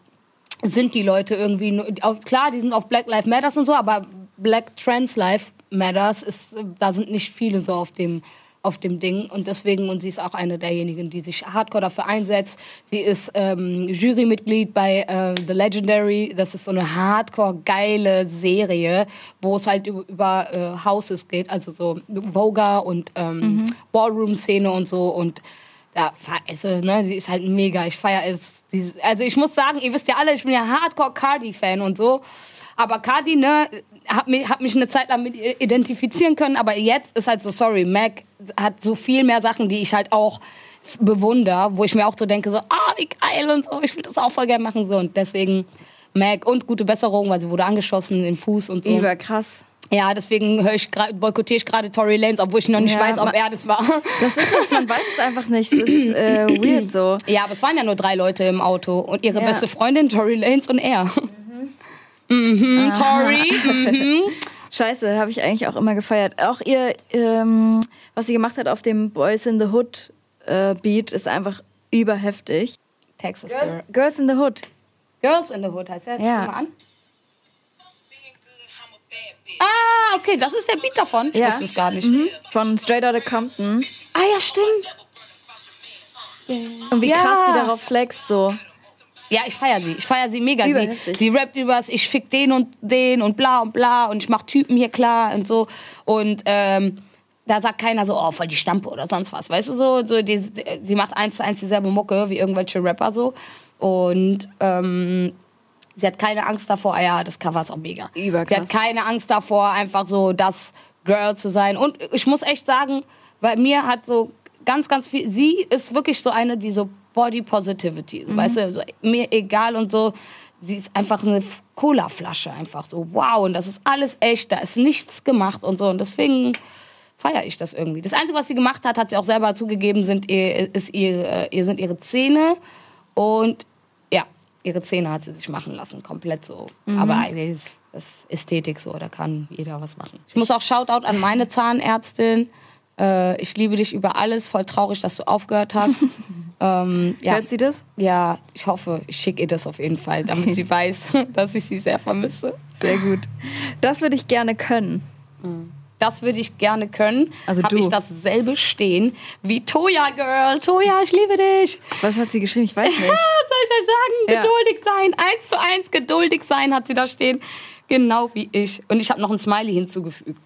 sind die Leute irgendwie, nur, klar, die sind auf Black Lives Matters und so, aber Black Trans Life Matters, ist, da sind nicht viele so auf dem, auf dem Ding. Und deswegen, und sie ist auch eine derjenigen, die sich hardcore dafür einsetzt. Sie ist ähm, Jurymitglied bei äh, The Legendary. Das ist so eine hardcore geile Serie, wo es halt über, über äh, Houses geht, also so Voga und ähm, Ballroom-Szene und so. Und ja, also, ne, sie ist halt mega. Ich feiere es. Also ich muss sagen, ihr wisst ja alle, ich bin ja Hardcore Cardi-Fan und so. Aber Cardi, ne, hat mich, hat mich eine Zeit lang mit ihr identifizieren können. Aber jetzt ist halt so, sorry, Mac hat so viel mehr Sachen, die ich halt auch bewundere, wo ich mir auch so denke, so, ah, wie geil und so, ich will das auch voll gerne machen. So. Und deswegen Mac und gute Besserung, weil sie wurde angeschossen im Fuß und so. Überkrass. Ja, deswegen höre ich boykottiere ich gerade Tory Lanez, obwohl ich noch nicht Ja, weiß, ob ma- er das war. Das ist es, man weiß es einfach nicht. Das ist äh, weird so. Ja, aber es waren ja nur drei Leute im Auto und ihre Ja. beste Freundin Tory Lanez und er. Mhm, Tory. Mhm. Scheiße, habe ich eigentlich auch immer gefeiert. Auch ihr, ähm, was sie gemacht hat auf dem Boys in the Hood äh, Beat, ist einfach überheftig. Texas Girls, Girl. Girls in the Hood. Girls in the Hood heißt der. Ja. Schau mal an. Ah, okay, das ist der Beat davon. Ich Ja. wusste es gar nicht. Mhm. Von Straight Outta Compton. Ah ja, stimmt. Und wie Ja. krass sie darauf flext so. Ja, ich feiere sie. Ich feiere sie mega. Sie, sie rappt übers, ich fick den und den und bla und bla und ich mach Typen hier klar und so. Und ähm, da sagt keiner so, oh, voll die Stampe oder sonst was. Weißt du, so, so die, sie macht eins zu eins dieselbe Mucke wie irgendwelche Rapper so. Und ähm, sie hat keine Angst davor, ah ja, das Cover ist auch mega. Überkrass. Sie hat keine Angst davor, einfach so das Girl zu sein. Und ich muss echt sagen, bei mir hat so ganz, ganz viel, sie ist wirklich so eine, die so Body Positivity, so, weißt du, so, mir egal und so. Sie ist einfach eine Cola-Flasche, einfach so, wow, und das ist alles echt, da ist nichts gemacht und so. Und deswegen feiere ich das irgendwie. Das Einzige, was sie gemacht hat, hat sie auch selber zugegeben, sind ihr, ist ihre, ihr sind ihre Zähne und ja, ihre Zähne hat sie sich machen lassen, komplett so. Aber eigentlich das ist Ästhetik so, da kann jeder was machen. Ich muss auch Shoutout an meine Zahnärztin. Äh, ich liebe dich über alles, voll traurig, dass du aufgehört hast. ähm, ja. Hört sie das? ja, ich hoffe, ich schicke ihr das auf jeden Fall, damit sie weiß, dass ich sie sehr vermisse. Sehr gut. Das würde ich gerne können. Das würde ich gerne können. Also Habe ich dasselbe stehen wie Toya Girl. Toya, ich liebe dich. Was hat sie geschrieben? Ich weiß nicht. Was soll ich euch sagen? Ja. Geduldig sein. Eins zu eins geduldig sein hat sie da stehen. Genau wie ich. Und ich habe noch ein Smiley hinzugefügt.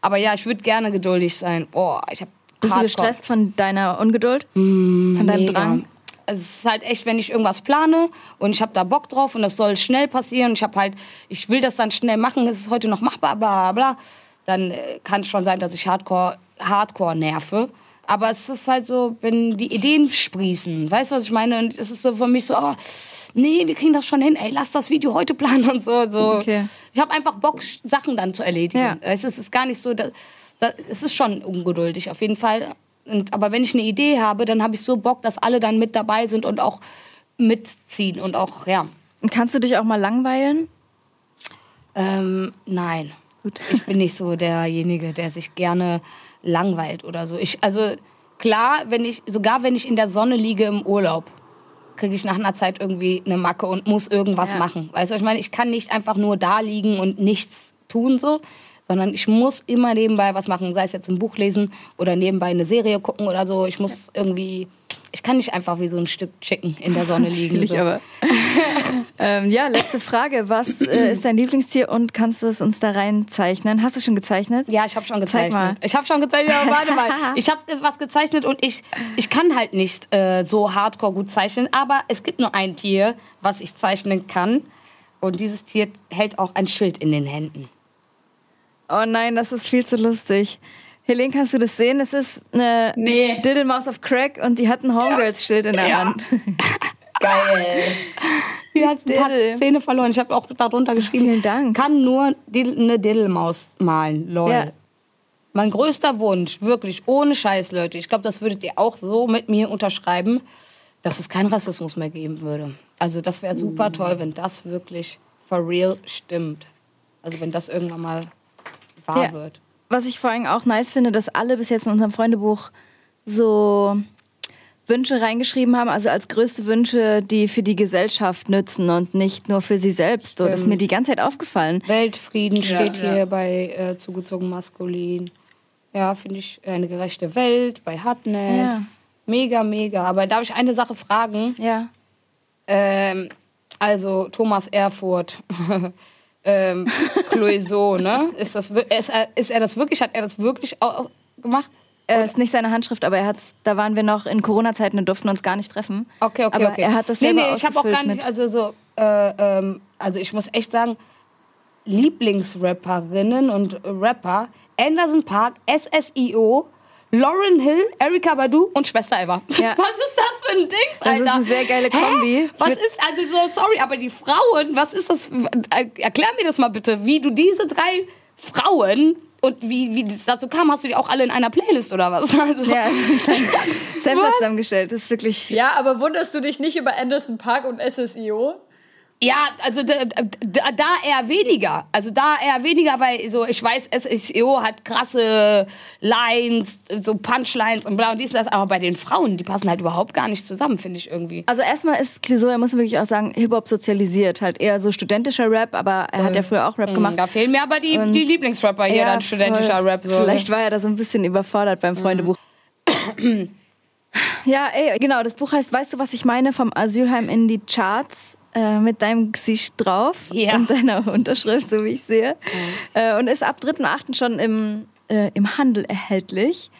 Aber ja, ich würde gerne geduldig sein. Boah, ich habe Bist du gestresst von deiner Ungeduld? von deinem Mega. Drang? Also es ist halt echt, wenn ich irgendwas plane und ich habe da Bock drauf und das soll schnell passieren. Ich habe halt, ich will das dann schnell machen. Es ist heute noch machbar, bla bla bla. Dann äh, kann es schon sein, dass ich Hardcore, Hardcore nerve. Aber es ist halt so, wenn die Ideen sprießen, weißt du, was ich meine? Und es ist so für mich so, oh, nee, wir kriegen das schon hin. Ey, lass das Video heute planen und so. so. Okay. Ich habe einfach Bock, Sachen dann zu erledigen. Ja. Es ist, es ist gar nicht so, da, da, es ist schon ungeduldig auf jeden Fall. Und, aber wenn ich eine Idee habe, dann habe ich so Bock, dass alle dann mit dabei sind und auch mitziehen und auch, ja. Und kannst du dich auch mal langweilen? Ähm, nein. Gut. Ich bin nicht so derjenige, der sich gerne langweilt oder so. Ich, also klar, wenn ich, sogar wenn ich in der Sonne liege im Urlaub, kriege ich nach einer Zeit irgendwie eine Macke und muss irgendwas Ja. machen. Weißt du, ich meine, ich kann nicht einfach nur da liegen und nichts tun so, sondern ich muss immer nebenbei was machen, sei es jetzt ein Buch lesen oder nebenbei eine Serie gucken oder so. Ich muss irgendwie, ich kann nicht einfach wie so ein Stück Chicken in der Sonne liegen. So. aber. ähm, ja, letzte Frage. Was äh, ist dein Lieblingstier und kannst du es uns da reinzeichnen? Hast du schon gezeichnet? Ja, ich habe schon gezeichnet. Ich habe schon gezeichnet, aber warte mal. Ich habe was gezeichnet und ich, ich kann halt nicht äh, so hardcore gut zeichnen, aber es gibt nur ein Tier, was ich zeichnen kann. Und dieses Tier hält auch ein Schild in den Händen. Oh nein, das ist viel zu lustig. Helene, kannst du das sehen? Es ist eine Nee. Diddlemaus of Crack und die hat ein Homegirls-Schild in der Ja. Hand. Geil. Die hat ein paar Diddle. Zähne verloren. Ich habe auch darunter geschrieben, Vielen Dank. kann nur Diddle- eine Diddlemaus malen. Lol. Ja. Mein größter Wunsch, wirklich, ohne Scheiß, Leute, ich glaube, das würdet ihr auch so mit mir unterschreiben, dass es keinen Rassismus mehr geben würde. Also das wäre super toll, wenn das wirklich for real stimmt. Also wenn das irgendwann mal wahr Ja. wird. Was ich vor allem auch nice finde, dass alle bis jetzt in unserem Freundebuch so Wünsche reingeschrieben haben, also als größte Wünsche, die für die Gesellschaft nützen und nicht nur für sie selbst. So, das ist mir die ganze Zeit aufgefallen. Weltfrieden steht ja. hier bei äh, zugezogen maskulin. Ja, finde ich eine gerechte Welt bei Hotnet. Ja. Mega, mega. Aber darf ich eine Sache fragen? Ja. Ähm, also Thomas Erfurt. ähm, Clouseau, ne? Ist, das, ist, er, ist er das wirklich? Hat er das wirklich au- gemacht? Äh, ist nicht seine Handschrift, aber er hat's, da waren wir noch in Corona-Zeiten und durften uns gar nicht treffen. Okay, okay, aber okay. er hat das Nee, selber nee, ich habe auch gar nicht, also so, äh, ähm, also ich muss echt sagen, Lieblingsrapperinnen und Rapper, Anderson Park, SSIO, Lauren Hill, Erika Badu und Schwester Eva. Ja. Was ist das für ein Ding, Das Alter? ist eine sehr geile Kombi. Hä? Was ist, also so, sorry, aber die Frauen, was ist das? äh, Erklär mir das mal bitte, wie du diese drei Frauen und wie, wie das dazu kam, hast du die auch alle in einer Playlist oder was? Also, Ja, Sampler zusammengestellt. Das ist wirklich. Ja, aber wunderst du dich nicht über Anderson Park und SSIO? Ja, also da, da, da eher weniger. Also da eher weniger, weil so ich weiß, SHO hat krasse Lines, so Punchlines und bla und dies, das. Aber bei den Frauen, die passen halt überhaupt gar nicht zusammen, finde ich irgendwie. Also erstmal ist Clouseau, muss man wirklich auch sagen, Hip-Hop sozialisiert. Halt eher so studentischer Rap, aber er hat ja früher auch Rap gemacht. Da fehlen mir aber die, Und- die Lieblingsrapper hier, dann studentischer voll. Rap. So. Vielleicht war er da so ein bisschen überfordert beim Freundebuch. ja, ey, genau, das Buch heißt Weißt du, was ich meine? Vom Asylheim in die Charts. Äh, mit deinem Gesicht drauf Ja. und deiner Unterschrift, so wie ich sehe. Äh, und ist ab 3.8. schon im, äh, im Handel erhältlich.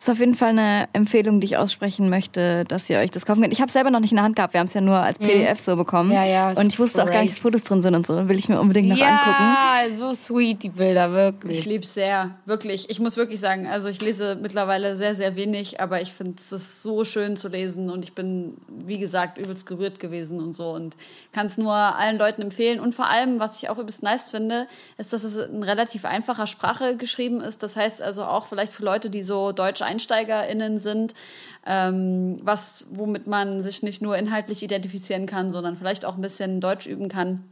Ist auf jeden Fall eine Empfehlung, die ich aussprechen möchte, dass ihr euch das kaufen könnt. Ich habe selber noch nicht in der Hand gehabt, wir haben es ja nur als PDF so bekommen. Mhm. Ja, ja, und ich wusste auch gar nicht, dass Fotos drin sind und so. Will ich mir unbedingt noch angucken. ja, so sweet, die Bilder, wirklich. Ich liebe es sehr, wirklich. Ich muss wirklich sagen, also ich lese mittlerweile sehr, sehr wenig, aber ich finde es so schön zu lesen und ich bin, wie gesagt, übelst gerührt gewesen und so und kann es nur allen Leuten empfehlen. Und vor allem, was ich auch übelst nice finde, ist, dass es in relativ einfacher Sprache geschrieben ist. Das heißt also auch vielleicht für Leute, die so deutsche EinsteigerInnen sind, ähm, was, womit man sich nicht nur inhaltlich identifizieren kann, sondern vielleicht auch ein bisschen Deutsch üben kann.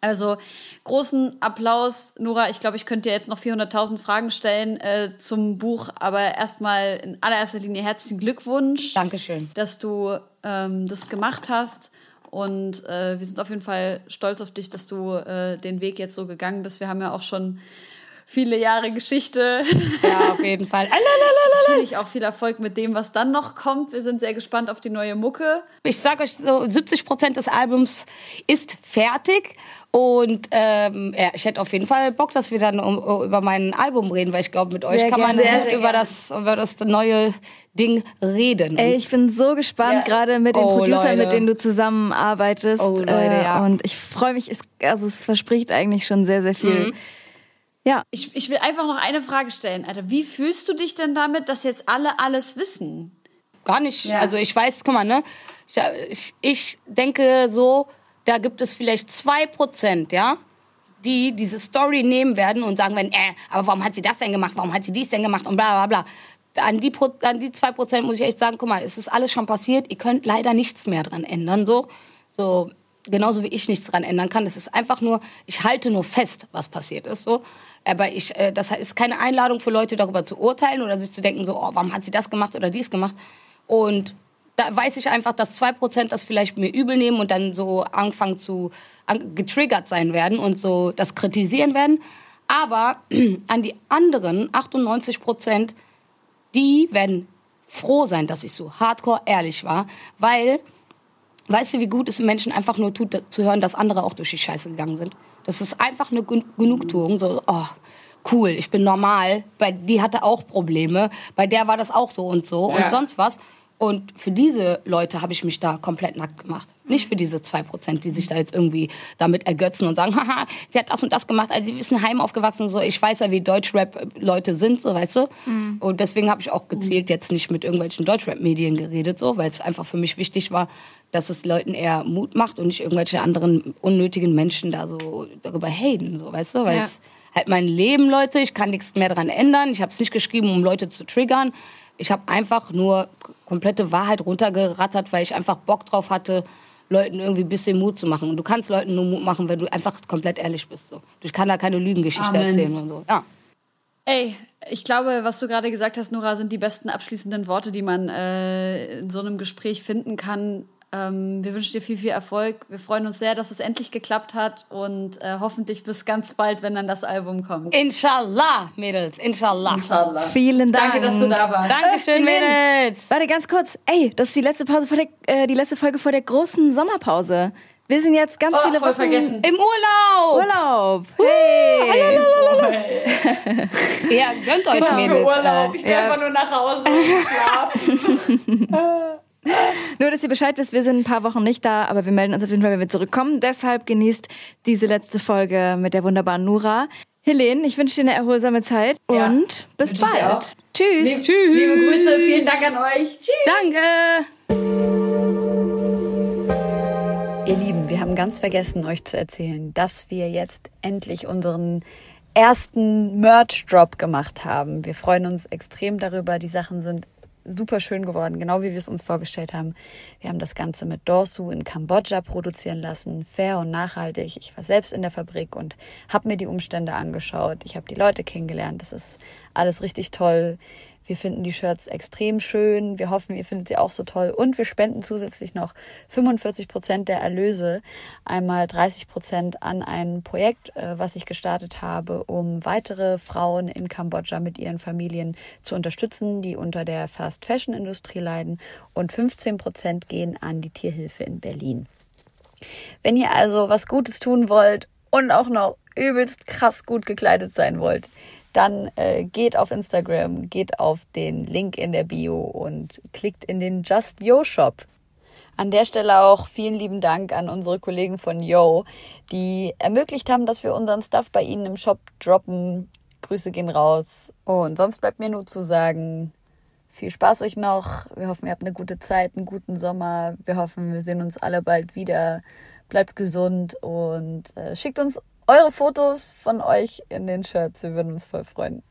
Also großen Applaus, Nora. Ich glaube, ich könnte dir jetzt noch 400.000 Fragen stellen äh, zum Buch, aber erstmal in allererster Linie herzlichen Glückwunsch, Dankeschön. dass du ähm, das gemacht hast. Und äh, wir sind auf jeden Fall stolz auf dich, dass du äh, den Weg jetzt so gegangen bist. Wir haben ja auch schon viele Jahre Geschichte. Ja, auf jeden Fall. Natürlich auch viel Erfolg mit dem, was dann noch kommt. Wir sind sehr gespannt auf die neue Mucke. Ich sag euch so, 70 Prozent des Albums ist fertig. Und ähm, ja, ich hätte auf jeden Fall Bock, dass wir dann um, über mein Album reden, weil ich glaube, mit euch Sehr kann man. Sehr, sehr über gerne. das, über das neue Ding reden. Ey, ich bin so gespannt, Ja. gerade mit den Oh, Producern, Leute. mit denen du zusammenarbeitest. Oh, Leute, äh, ja. Und ich freue mich, es, also es verspricht eigentlich schon sehr, sehr viel. Mhm. Ja, Ich, ich will einfach noch eine Frage stellen, Alter. Wie fühlst du dich denn damit, dass jetzt alle alles wissen? Gar nicht. Also ich weiß, guck mal, ne? Ich, ich, ich denke so, da gibt es vielleicht zwei Prozent, ja, die diese Story nehmen werden und sagen werden, äh, aber warum hat sie das denn gemacht? Warum hat sie dies denn gemacht? Und bla bla bla. An die, Pro- an die zwei Prozent muss ich echt sagen, guck mal, es ist alles schon passiert. Ihr könnt leider nichts mehr dran ändern, so. So, genauso wie ich nichts dran ändern kann. Das ist einfach nur, ich halte nur fest, was passiert ist, so. Aber ich, äh, das ist keine Einladung für Leute, darüber zu urteilen oder sich zu denken, so, oh, warum hat sie das gemacht oder dies gemacht? Und da weiß ich einfach, dass zwei Prozent das vielleicht mir übel nehmen und dann so anfangen zu an, getriggert sein werden und so das kritisieren werden. Aber an die anderen 98 Prozent, die werden froh sein, dass ich so hardcore ehrlich war, weil weißt du, wie gut es Menschen einfach nur tut, zu hören, dass andere auch durch die Scheiße gegangen sind. Das ist einfach eine Gen- Genugtuung, so, oh, cool, ich bin normal. Bei die hatte auch Probleme, bei der war das auch so und so und sonst was. Und für diese Leute habe ich mich da komplett nackt gemacht. Nicht für diese zwei Prozent, die sich da jetzt irgendwie damit ergötzen und sagen, haha, sie hat das und das gemacht, also sie ist in Heim aufgewachsen. So, ich weiß ja, wie Deutschrap-Leute sind, so weißt du. Und deswegen habe ich auch gezielt jetzt nicht mit irgendwelchen Deutschrap-Medien geredet, so, weil es einfach für mich wichtig war, dass es Leuten eher Mut macht und nicht irgendwelche anderen unnötigen Menschen da so darüber haten, so weißt du, weil Ja. es halt mein Leben, Leute, ich kann nichts mehr dran ändern. Ich habe es nicht geschrieben, um Leute zu triggern. Ich habe einfach nur komplette Wahrheit runtergerattert, weil ich einfach Bock drauf hatte, Leuten irgendwie ein bisschen Mut zu machen. Und du kannst Leuten nur Mut machen, wenn du einfach komplett ehrlich bist. So. Ich kann da keine Lügengeschichte erzählen und so. Ja. Ey, ich glaube, was du gerade gesagt hast, Nora, sind die besten abschließenden Worte, die man äh, in so einem Gespräch finden kann. Ähm, wir wünschen dir viel, viel Erfolg. Wir freuen uns sehr, dass es endlich geklappt hat und äh, hoffentlich bis ganz bald, wenn dann das Album kommt. Inshallah, Mädels, inshallah. vielen Dank. Danke, dass du da warst. Dankeschön, Mädels. Warte, ganz kurz. Ey, das ist die letzte Pause vor der, äh, die letzte Folge vor der großen Sommerpause. Wir sind jetzt ganz Oh, viele voll Wochen vergessen. Im Urlaub. Urlaub. Hey. Ja, gönnt euch, Mädels. Äh, Ich will einfach nur nach Hause schlafen. Nur, dass ihr Bescheid wisst, wir sind ein paar Wochen nicht da, aber wir melden uns auf jeden Fall, wenn wir zurückkommen. Deshalb genießt diese letzte Folge mit der wunderbaren Nura. Helene, ich wünsche dir eine erholsame Zeit Ja. und bis ich dir bald. Tschüss. Tschüss. Liebe Grüße, vielen Dank an euch. Tschüss. Danke. Ihr Lieben, wir haben ganz vergessen, euch zu erzählen, dass wir jetzt endlich unseren ersten Merch-Drop gemacht haben. Wir freuen uns extrem darüber. Die Sachen sind super schön geworden, genau wie wir es uns vorgestellt haben. Wir haben das Ganze mit Dorsu in Kambodscha produzieren lassen, fair und nachhaltig. Ich war selbst in der Fabrik und habe mir die Umstände angeschaut. Ich habe die Leute kennengelernt. Das ist alles richtig toll. Wir finden die Shirts extrem schön. Wir hoffen, ihr findet sie auch so toll. Und wir spenden zusätzlich noch 45 Prozent der Erlöse, einmal 30 Prozent an ein Projekt, äh, was ich gestartet habe, um weitere Frauen in Kambodscha mit ihren Familien zu unterstützen, die unter der Fast Fashion Industrie leiden. Und 15 Prozent gehen an die Tierhilfe in Berlin. Wenn ihr also was Gutes tun wollt und auch noch übelst krass gut gekleidet sein wollt, dann äh, geht auf Instagram, geht auf den Link in der Bio und klickt in den Just Yo Shop. An der Stelle auch vielen lieben Dank an unsere Kollegen von Yo, die ermöglicht haben, dass wir unseren Stuff bei ihnen im Shop droppen. Grüße gehen raus. Und sonst bleibt mir nur zu sagen, viel Spaß euch noch. Wir hoffen, ihr habt eine gute Zeit, einen guten Sommer. Wir hoffen, wir sehen uns alle bald wieder. Bleibt gesund und äh, schickt uns eure Fotos von euch in den Shirts. Wir würden uns voll freuen.